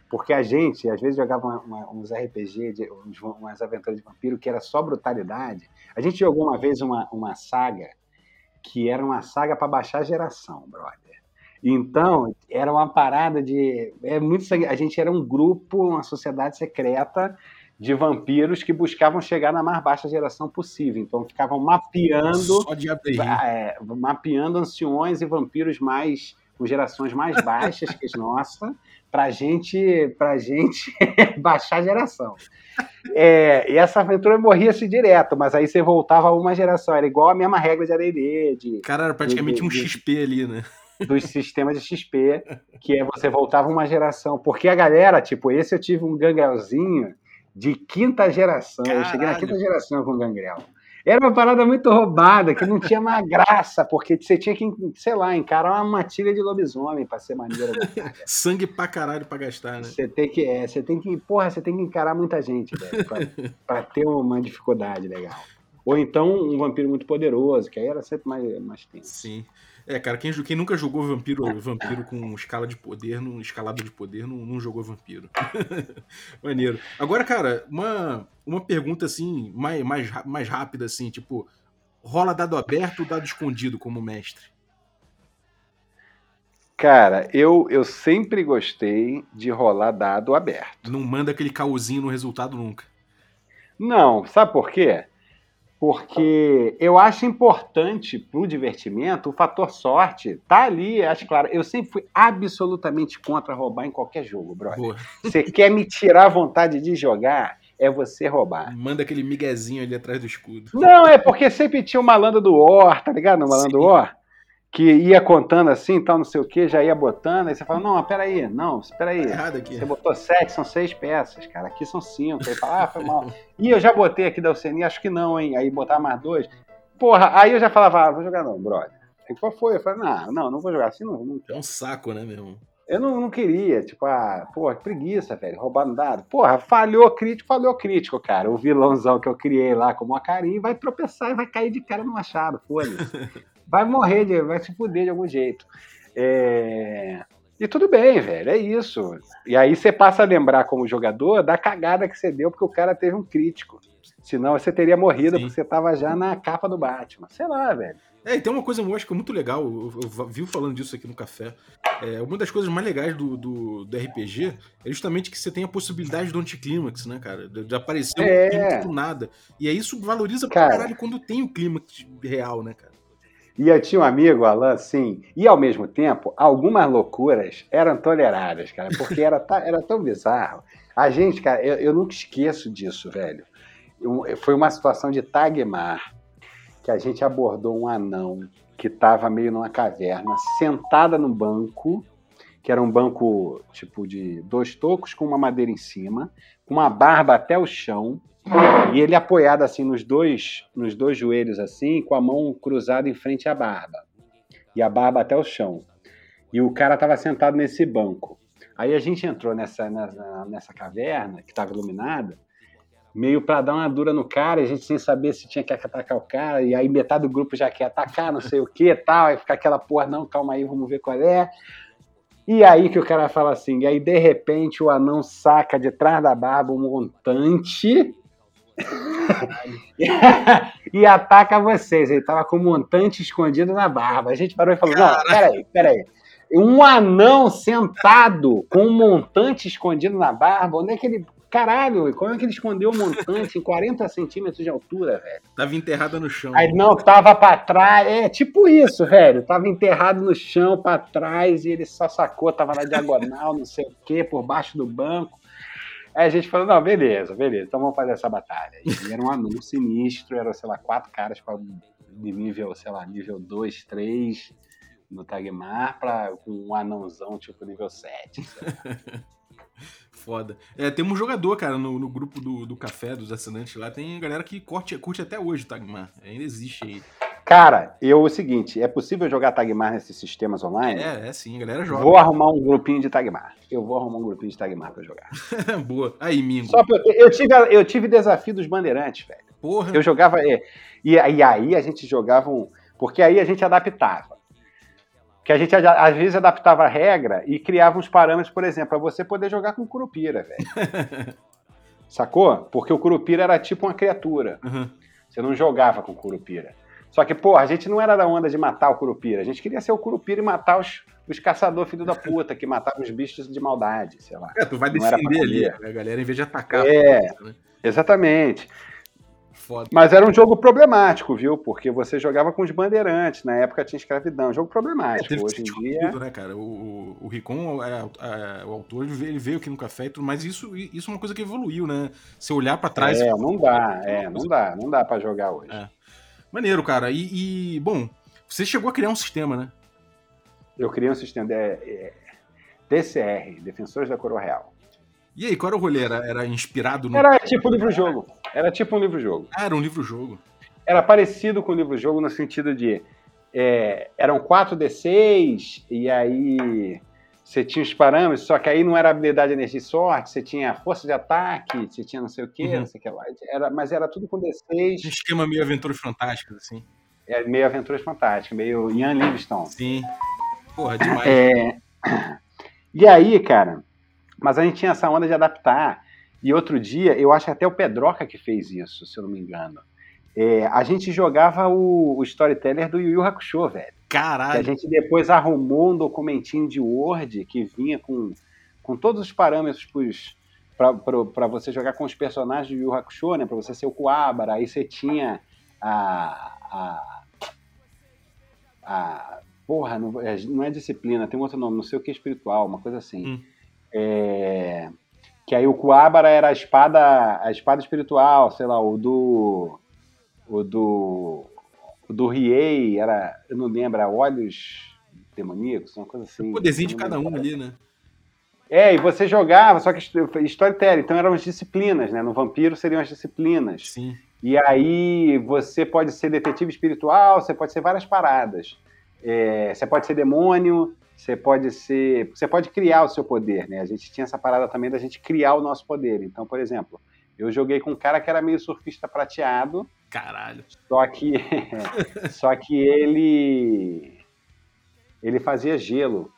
porque a gente, às vezes, jogava uma- uma- uns RPG, de, uns- umas aventuras de vampiro que era só brutalidade. A gente jogou uma vez uma, uma saga que era uma saga para baixar a geração, brother. Então, era uma parada de. É muito sangue- A gente era um grupo, uma sociedade secreta de vampiros que buscavam chegar na mais baixa geração possível. Então, ficavam mapeando Só de é, mapeando anciões e vampiros mais com gerações mais baixas que as nossas, pra gente, pra gente baixar a geração. É, e essa aventura morria-se direto, mas aí você voltava a uma geração, era igual a mesma regra de Arerê, de, Cara, era praticamente um de- de- XP ali, né? dos sistemas de XP, que é você voltava uma geração. Porque a galera, tipo, esse eu tive um gangrelzinho de quinta geração. Eu cheguei na Caralho. quinta geração com gangrel. Era uma parada muito roubada, que não tinha mais graça, porque você tinha que, sei lá, encarar uma matilha de lobisomem pra ser maneiro. Sangue pra caralho pra gastar, né? Você tem que, é, você tem que, porra, você tem que encarar muita gente, velho, pra, pra ter uma dificuldade legal. Ou então um vampiro muito poderoso, que aí era sempre mais, mais tenso. Sim. É, cara, quem, quem nunca jogou vampiro, vampiro com escala de poder, não, escalada de poder, não, não jogou vampiro. Maneiro. Agora, cara, uma, uma pergunta assim, mais, mais, mais rápida, assim, tipo, rola dado aberto ou dado escondido como mestre? Cara, eu, eu sempre gostei de rolar dado aberto. Não manda aquele caosinho no resultado nunca. Não, sabe por quê? Porque eu acho importante pro divertimento o fator sorte. Tá ali, acho claro. Eu sempre fui absolutamente contra roubar em qualquer jogo, brother. Boa. Você quer me tirar a vontade de jogar, é você roubar. Manda aquele miguezinho ali atrás do escudo. Não, é porque sempre tinha o malandro do Or, tá ligado? O malandro do Sim. Or. Que ia contando assim, tal, não sei o que, já ia botando, aí você fala, não, mas peraí, não, peraí. Tá errado aqui. Você botou sete, são seis peças, cara. Aqui são cinco. Aí fala, ah, foi mal. E eu já botei aqui da Oceania, acho que não, hein? Aí botar mais dois. Porra, aí eu já falava, ah, vou jogar não, brother. Aí qual foi? Eu falei, não, não, não vou jogar assim, não. não É um saco, né, meu irmão? eu não, não queria, tipo, ah, porra, que preguiça, velho, roubar no dado. Porra, falhou crítico, falhou crítico, cara. O vilãozão que eu criei lá como uma carinha vai tropeçar e vai cair de cara no machado, foda-se. Vai morrer, vai se fuder de algum jeito. É... E tudo bem, velho, é isso. E aí você passa a lembrar como jogador da cagada que você deu porque o cara teve um crítico. Senão você teria morrido Sim. porque você tava já na capa do Batman. Sei lá, velho. É, e tem uma coisa eu acho que é muito legal, eu, eu vi falando disso aqui no café. É, uma das coisas mais legais do, do, do RPG é justamente que você tem a possibilidade do anticlímax, né, cara? De, de aparecer É. um do nada. E aí isso valoriza pra Cara. caralho quando tem o clímax real, né, cara? E eu tinha um amigo, Alan, assim, e ao mesmo tempo, algumas loucuras eram toleráveis, cara, porque era, era tão bizarro. A gente, cara, eu, eu nunca esqueço disso, velho. Eu- foi uma situação de Tagmar, que a gente abordou um anão que estava meio numa caverna, sentada num banco, que era um banco tipo de dois tocos com uma madeira em cima, com uma barba até o chão, e ele apoiado assim nos dois, nos dois joelhos assim, com a mão cruzada em frente à barba. E a barba até o chão. E o cara estava sentado nesse banco. Aí a gente entrou nessa, nessa, nessa caverna que estava iluminada, meio para dar uma dura no cara, a gente sem saber se tinha que atacar o cara, e aí metade do grupo já quer atacar, não sei o que tal, aí fica aquela porra, não, calma aí, vamos ver qual é. E aí que o cara fala assim, e aí de repente o anão saca de trás da barba um montante e ataca vocês. Ele tava com um montante escondido na barba. A gente parou e falou: Não, peraí, peraí. Um anão sentado com um montante escondido na barba, onde é que ele. Caralho, como é que ele escondeu o montante em 40 centímetros de altura, velho? Tava enterrada no chão. Aí não, tava pra trás. É tipo isso, velho. Tava enterrado no chão pra trás e ele só sacou, tava na diagonal, não sei o quê, por baixo do banco. Aí a gente falou: não, beleza, beleza, então vamos fazer essa batalha. E era um anúncio sinistro, eram, sei lá, quatro caras de nível, sei lá, nível 2, 3 no Tagmar, pra, com um anãozão tipo nível 7. sei lá. Foda. É, tem um jogador, cara, no, no grupo do, do café, dos assinantes lá, tem galera que curte, curte até hoje o Tagmar. Ainda existe aí. Cara, eu o seguinte: é possível jogar Tagmar nesses sistemas online? É, é sim, a galera joga. Vou arrumar um grupinho de Tagmar. Eu vou arrumar um grupinho de Tagmar pra jogar. Boa. Aí, Mingo. Só porque eu tive, eu tive desafio dos bandeirantes, velho. Porra. Eu jogava. é, E, e aí a gente jogava um. Porque aí a gente adaptava. Que a gente às vezes adaptava a regra e criava uns parâmetros, por exemplo, para você poder jogar com Curupira, velho. Sacou? Porque o Curupira era tipo uma criatura. Uhum. Você não jogava com Curupira. Só que, porra, a gente não era da onda de matar o Curupira. A gente queria ser o Curupira e matar os, os caçadores filho da puta, que matavam os bichos de maldade, sei lá. É, tu vai defender ali, a galera, em vez de atacar. É. né? Exatamente. Foda. Mas era um jogo problemático, viu? Porque você jogava com os bandeirantes. Na época tinha escravidão. Jogo É, problemático. que Hoje em dia. discutido, né, cara? O, o, Ricon, é, é, o autor, ele veio- ele veio aqui no café e tudo, mas isso, isso é uma coisa que evoluiu, né? Se olhar pra trás. É, não dá, é, não dá, não dá pra jogar hoje. É. Maneiro, cara. E, e, bom, você chegou a criar um sistema, né? Eu criei um sistema é, é, DCR, Defensores da Coroa Real. E aí, qual era o rolê? Era, era inspirado no. Era tipo um livro-jogo. Era tipo um livro-jogo. Ah, era um livro-jogo. Era parecido com o livro-jogo no sentido de é, eram 4 D6 e aí você tinha os parâmetros, só que aí não era habilidade, energia e sorte, você tinha força de ataque, você tinha não sei o que, Uhum. não sei o que lá. Era, mas era tudo com Um D6, esquema meio aventuras fantásticas, assim. é, meio aventuras fantásticas, meio Ian Livingstone. Sim. Porra, demais. É, E aí, cara, mas a gente tinha essa onda de adaptar. E outro dia, eu acho que até o Pedroca que fez isso, se eu não me engano. É, a gente jogava o, o storyteller do Yu Yu Hakusho, velho. Que a Caralho. gente depois arrumou um documentinho de Word que vinha com, com todos os parâmetros para você jogar com os personagens do Yu Hakusho, né? Para você ser o Kuwabara. Aí você tinha a. a, a porra, não, é- não é disciplina, tem um outro nome, não sei o que espiritual, uma coisa assim. Hum. É, que aí o Kuwabara era a espada, a espada espiritual, sei lá, o do. O do. Do Riei era, eu não lembro, era Olhos Demoníacos, uma coisa assim. O poderzinho de cada um ali, né? É, e você jogava, só que storytelling, então eram as disciplinas, né? No Vampiro seriam as disciplinas. Sim. E aí você pode ser detetive espiritual, você pode ser várias paradas. É, você pode ser demônio, você pode ser. Você pode criar o seu poder, né? A gente tinha essa parada também da gente criar o nosso poder. Então, por exemplo, eu joguei com um cara que era meio surfista prateado, Caralho. só que. só que ele. Ele fazia gelo.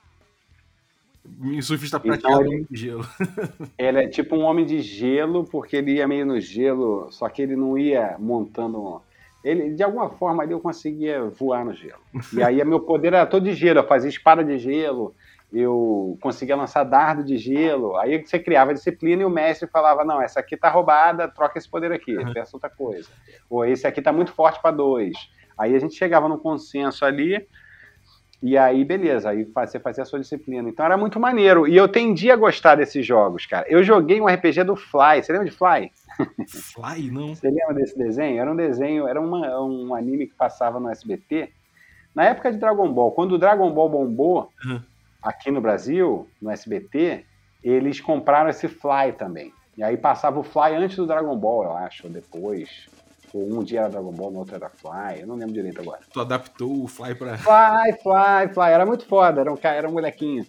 O surfista Então, prateado ele- no gelo. Ele é tipo um homem de gelo, porque ele ia meio no gelo, só que ele não ia montando. Ele, de alguma forma ali eu conseguia voar no gelo. E aí meu poder era todo de gelo, eu fazia espada de gelo, eu conseguia lançar dardo de gelo. Aí você criava disciplina e o mestre falava: Não, essa aqui tá roubada, troca esse poder aqui, Uhum. peça outra coisa. Ou esse aqui tá muito forte para dois. Aí a gente chegava num consenso ali. E aí, beleza, aí você fazia a sua disciplina. Então era muito maneiro. E eu tendi a gostar desses jogos, cara. Eu joguei um RPG do Fly. Você lembra de Fly? Fly, não. Você lembra desse desenho? Era um desenho, era uma- um anime que passava no SBT. Na época de Dragon Ball, quando o Dragon Ball bombou Uhum. Aqui no Brasil, no SBT, eles compraram esse Fly também. E aí passava o Fly antes do Dragon Ball, eu acho, ou depois. Ou um dia era Dragon Ball, no outro era Fly. Eu não lembro direito agora. Tu adaptou o Fly pra. Fly, fly, fly. Era muito foda, era um, era um molequinho.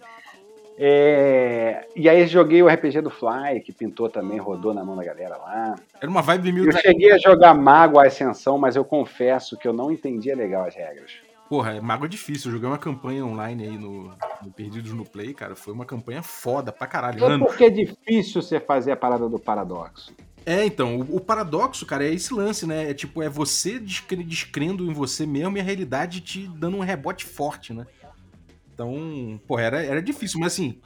É, E aí joguei o RPG do Fly, que pintou também, rodou na mão da galera lá. Era uma vibe meio. Eu cheguei a jogar Mago a Ascensão, mas eu confesso que eu não entendia legal as regras. Porra, é mago é difícil. Eu joguei uma campanha online aí no, no Perdidos no Play, cara. Foi uma campanha foda pra caralho. É porque é difícil você fazer a parada do paradoxo. É, então, o, o paradoxo, cara, é esse lance, né? É tipo, é você descre- descrendo em você mesmo e a realidade te dando um rebote forte, né? Então, pô, era, era difícil, mas assim,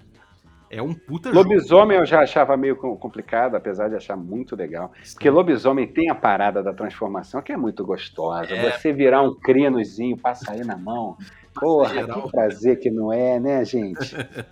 é um puta jogo. Lobisomem eu já achava meio com- complicado, apesar de achar muito legal. Porque lobisomem tem a parada da transformação que é muito gostosa. É. Você virar um crinozinho, passa aí na mão. Porra, geral. que prazer que não é, né, gente?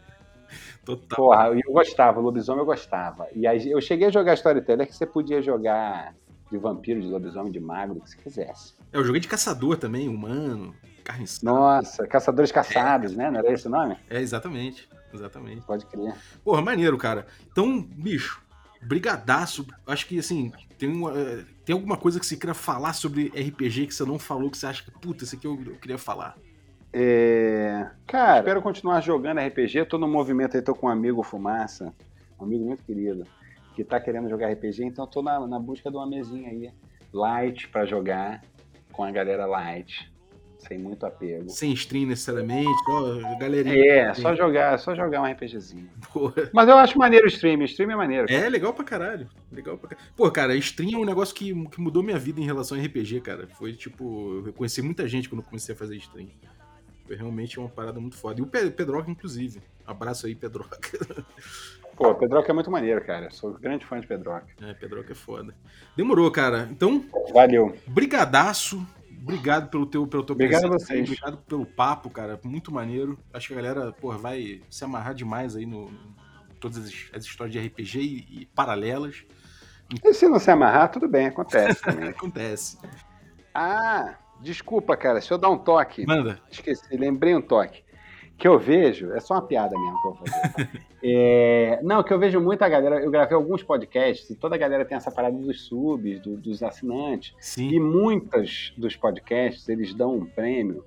Total. Porra, eu gostava, lobisomem eu gostava. E aí eu cheguei a jogar Storyteller que você podia jogar de vampiro, de lobisomem, de mago, o que você quisesse. É, eu joguei de caçador também, humano, carne. Nossa, Caçadores Caçados, né? Não era esse o nome? É, exatamente. Exatamente. Pode crer. Porra, maneiro, cara. Então, bicho, brigadaço. Acho que, assim, tem, uma, eh, tem alguma coisa que você queira falar sobre RPG que você não falou, que você acha que, puta, isso aqui eu, eu queria falar. É, Cara, espero continuar jogando RPG. Tô no movimento aí, tô com um amigo Fumaça, um amigo muito querido, que tá querendo jogar RPG, então tô na, na busca de uma mesinha aí, light pra jogar, com a galera light, sem muito apego. Sem stream necessariamente, ó, galerinha. É, só jogar, só jogar um RPGzinho. Porra. Mas eu acho maneiro o stream, stream é maneiro. É legal pra caralho. Legal pra caralho. Pô, cara, stream é um negócio que, que mudou minha vida em relação a RPG, cara. Foi tipo, eu conheci muita gente quando comecei a fazer stream. Foi realmente uma parada muito foda. E o Pe- Pedroca, inclusive. Abraço aí, Pedroca. Pô, Pedroca é muito maneiro, cara. Sou grande fã de Pedroca. É, Pedroca é foda. Demorou, cara. Então, Valeu. brigadaço. Obrigado pelo teu, pelo teu Obrigado a presença aí, vocês. Obrigado pelo papo, cara. Muito maneiro. Acho que a galera, porra, vai se amarrar demais aí no, no- todas as, as histórias de RPG e, e paralelas. E se não se amarrar, tudo bem, acontece também. Acontece. ah, desculpa, cara, se eu dar um toque. Manda. Esqueci, lembrei um toque. Que eu vejo, é só uma piada mesmo que eu vou fazer. tá? É, não, que eu vejo muita galera, eu gravei alguns podcasts e toda a galera tem essa parada dos subs, do- dos assinantes. E Sim. muitas dos podcasts, eles dão um prêmio,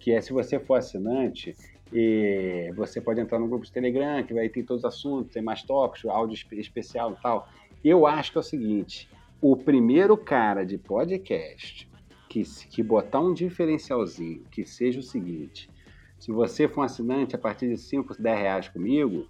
que é se você for assinante, e você pode entrar no grupo de Telegram, que vai ter todos os assuntos, tem mais tópicos, áudio espe- especial e tal. Eu acho que é o seguinte, o primeiro cara de podcast que, que botar um diferencialzinho, que seja o seguinte, se você for um assinante a partir de 5, 10 reais comigo,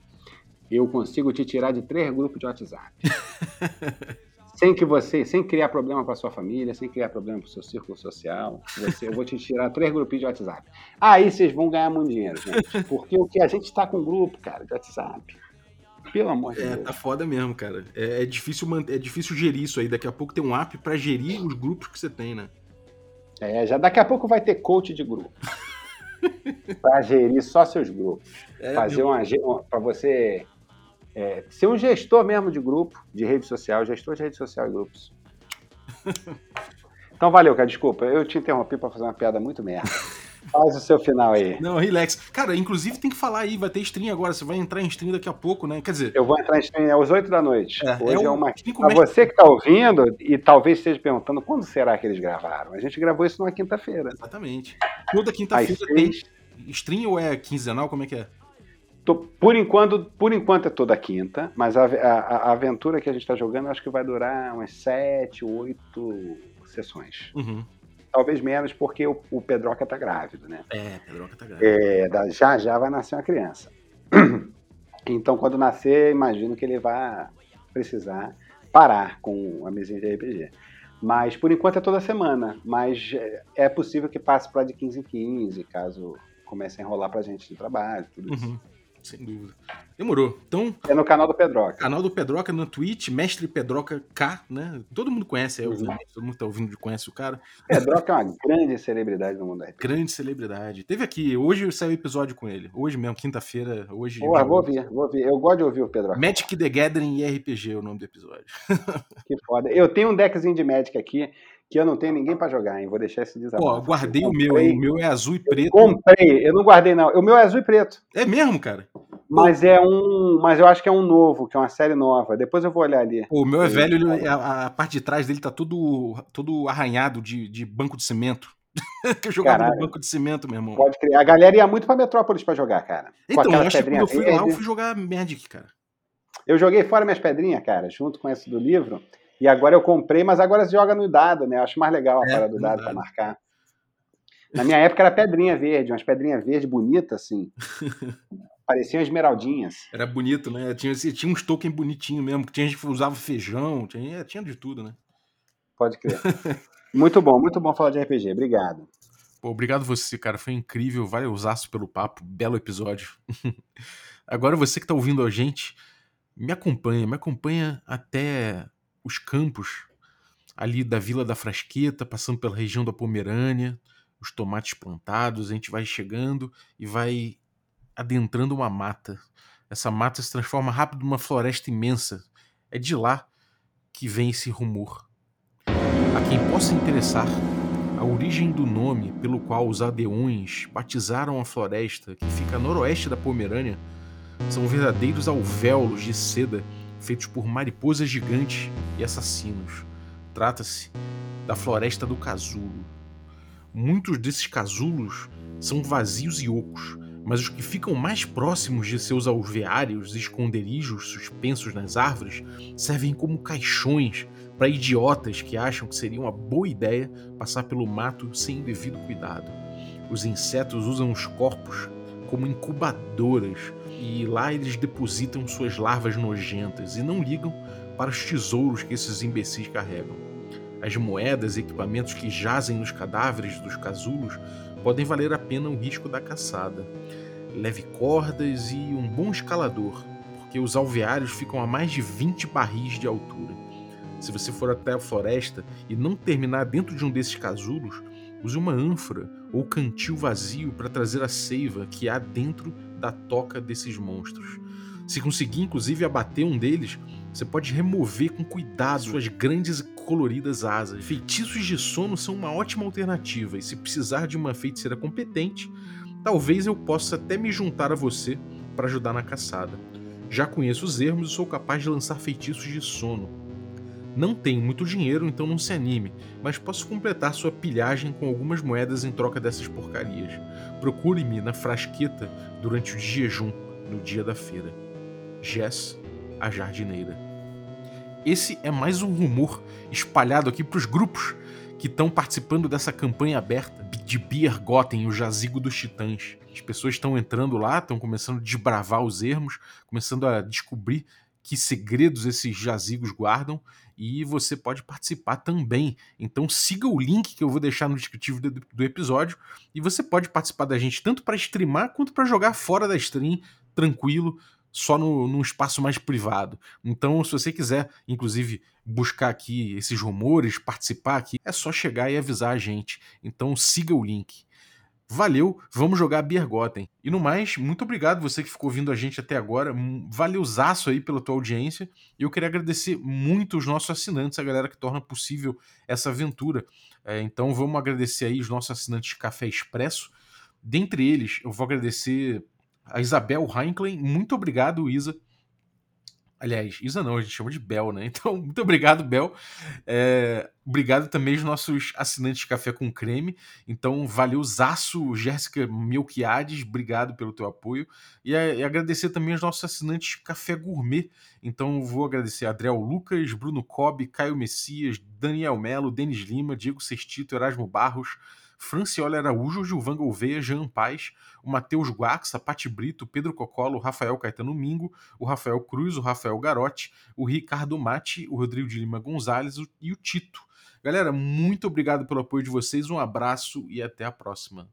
eu consigo te tirar de três grupos de WhatsApp. sem que você, sem criar problema para sua família, sem criar problema para o seu círculo social, você, eu vou te tirar três grupinhos de WhatsApp. Aí vocês vão ganhar muito dinheiro, gente. Porque o que a gente está com grupo, cara, de WhatsApp. Pelo amor de É, Deus. tá foda mesmo, cara. É, é difícil manter, é difícil gerir isso aí. Daqui a pouco tem um app pra gerir os grupos que você tem, né? É, já daqui a pouco vai ter coach de grupo. para gerir só seus grupos. É, fazer uma para você é, ser um gestor mesmo de grupo, de rede social, gestor de rede social e grupos. Então valeu, cara. Desculpa, eu te interrompi pra fazer uma piada muito merda. Faz o seu final aí. Não, relax. Cara, inclusive tem que falar aí, vai ter stream agora. Você vai entrar em stream daqui a pouco, né? Quer dizer. Eu vou entrar em stream às 8 da noite. É, Hoje é é, um uma. Pra você que tá ouvindo e talvez esteja perguntando quando será que eles gravaram. A gente gravou isso numa quinta-feira. Exatamente. Toda quinta-feira tem stream ou é quinzenal? Como é que é? Por, enquanto, por enquanto é toda quinta, mas a, a- a aventura que a gente está jogando acho que vai durar umas sete, oito sessões. Uhum. Talvez menos, porque o, o Pedroca tá grávido, né? É, Pedroca tá grave. É, já já vai nascer uma criança. Então, quando nascer, imagino que ele vai precisar parar com a mesinha de RPG. Mas, por enquanto, é toda semana. Mas é- é possível que passe para de 15 em 15, caso comece a enrolar pra gente de trabalho, tudo isso. Uhum. Sem dúvida. Demorou. Então, É no canal do Pedroca. canal do Pedroca no Twitch, Mestre Pedroca K, né? Todo mundo conhece, é, Uhum. todo mundo tá ouvindo conhece o cara. Pedroca é uma grande celebridade no mundo da. Grande celebridade. Teve aqui, hoje saiu episódio com ele. Hoje mesmo, quinta-feira, hoje. Porra, vou ouvir, vou ouvir. Eu gosto de ouvir o Pedroca. Magic the Gathering e RPG é o nome do episódio. Que foda. Eu tenho um deckzinho de Magic aqui que eu não tenho ninguém pra jogar, hein? Vou deixar esse desabafo. Pô, guardei Eu o meu, hein? O meu é azul e preto. Comprei, eu não guardei não. O meu é azul e preto. É mesmo, cara? Mas é um. Mas eu acho que é um novo, que é uma série nova. Depois eu vou olhar ali. Pô, o meu é velho, ele- a, a parte de trás dele tá todo, todo arranhado de, de banco de cimento. que eu jogava Caralho. no banco de cimento, meu irmão. Pode crer. A galera ia muito pra Metrópolis pra jogar, cara. Então, eu acho que quando eu fui lá, eu fui jogar Magic, cara. Eu joguei fora minhas pedrinhas, cara, junto com esse do livro. E agora eu comprei, mas agora se joga no dado, né? Eu acho mais legal a É, parada do dado pra marcar. Na minha época era pedrinha verde, umas pedrinhas verde bonitas, assim. Pareciam esmeraldinhas. Era bonito, né? Tinha, tinha uns tokens bonitinhos mesmo, que tinha gente que usava feijão, tinha, tinha de tudo, né? Pode crer. muito bom, muito bom falar de RPG. Obrigado. Pô, obrigado você, cara. Foi incrível. Valeu usaço pelo papo. Belo episódio. Agora você que tá ouvindo a gente, me acompanha. Me acompanha até os campos ali da Vila da Frasqueta, passando pela região da Pomerânia, os tomates plantados. A gente vai chegando e vai adentrando uma mata. Essa mata se transforma rápido numa floresta imensa. É de lá que vem esse rumor. A quem possa interessar, a origem do nome pelo qual os Adeões batizaram a floresta que fica a noroeste da Pomerânia são verdadeiros alvéolos de seda feitos por mariposas gigantes e assassinos. Trata-se da floresta do casulo. Muitos desses casulos são vazios e ocos, mas os que ficam mais próximos de seus alveários e esconderijos suspensos nas árvores servem como caixões para idiotas que acham que seria uma boa ideia passar pelo mato sem o devido cuidado. Os insetos usam os corpos como incubadoras e lá eles depositam suas larvas nojentas e não ligam para os tesouros que esses imbecis carregam. As moedas e equipamentos que jazem nos cadáveres dos casulos podem valer a pena o risco da caçada. Leve cordas e um bom escalador, porque os alveários ficam a mais de 20 barris de altura. Se você for até a floresta e não terminar dentro de um desses casulos, use uma ânfora ou cantil vazio para trazer a seiva que há dentro da toca desses monstros. Se conseguir, inclusive, abater um deles, você pode remover com cuidado suas grandes e coloridas asas. Feitiços de sono são uma ótima alternativa, e se precisar de uma feiticeira competente, talvez eu possa até me juntar a você para ajudar na caçada. Já conheço os ermos e sou capaz de lançar feitiços de sono. Não tenho muito dinheiro, então não se anime, mas posso completar sua pilhagem com algumas moedas em troca dessas porcarias. Procure-me na frasqueta durante o jejum, no dia da feira. Jess, a jardineira. Esse é mais um rumor espalhado aqui para os grupos que estão participando dessa campanha aberta de Biergoten, o jazigo dos titãs. As pessoas estão entrando lá, estão começando a desbravar os ermos, começando a descobrir que segredos esses jazigos guardam e você pode participar também. Então siga o link que eu vou deixar no descritivo do, do episódio e você pode participar da gente tanto para streamar quanto para jogar fora da stream, tranquilo, só no, num espaço mais privado. Então, se você quiser, inclusive, buscar aqui esses rumores, participar aqui, é só chegar e avisar a gente. Então siga o link. Valeu, vamos jogar Biergotten. E no mais, muito obrigado você que ficou ouvindo a gente até agora. Valeuzaço aí pela tua audiência. E eu queria agradecer muito os nossos assinantes, a galera que torna possível essa aventura. É, então vamos agradecer aí os nossos assinantes de Café Expresso. Dentre eles, eu vou agradecer a Isabel Heinklein. Muito obrigado, Isa. Aliás, Isa não, a gente chama de Bel, né? Então, muito obrigado, Bel. É, obrigado também aos nossos assinantes de Café com Creme. Então, valeu, Zaço, Jéssica Melquiades, obrigado pelo teu apoio. E, e, agradecer também aos nossos assinantes Café Gourmet. Então, vou agradecer a Adriel Lucas, Bruno Cobb, Caio Messias, Daniel Melo, Denis Lima, Diego Sextito, Erasmo Barros, Franciola Araújo, Gilvan Gouveia, Jean Paz, o Matheus Guaxa, Pati Brito, Pedro Cocolo, Rafael Caetano Mingo, o Rafael Cruz, o Rafael Garotti, o Ricardo Mati, o Rodrigo de Lima Gonzalez e o Tito. Galera, muito obrigado pelo apoio de vocês, um abraço e até a próxima.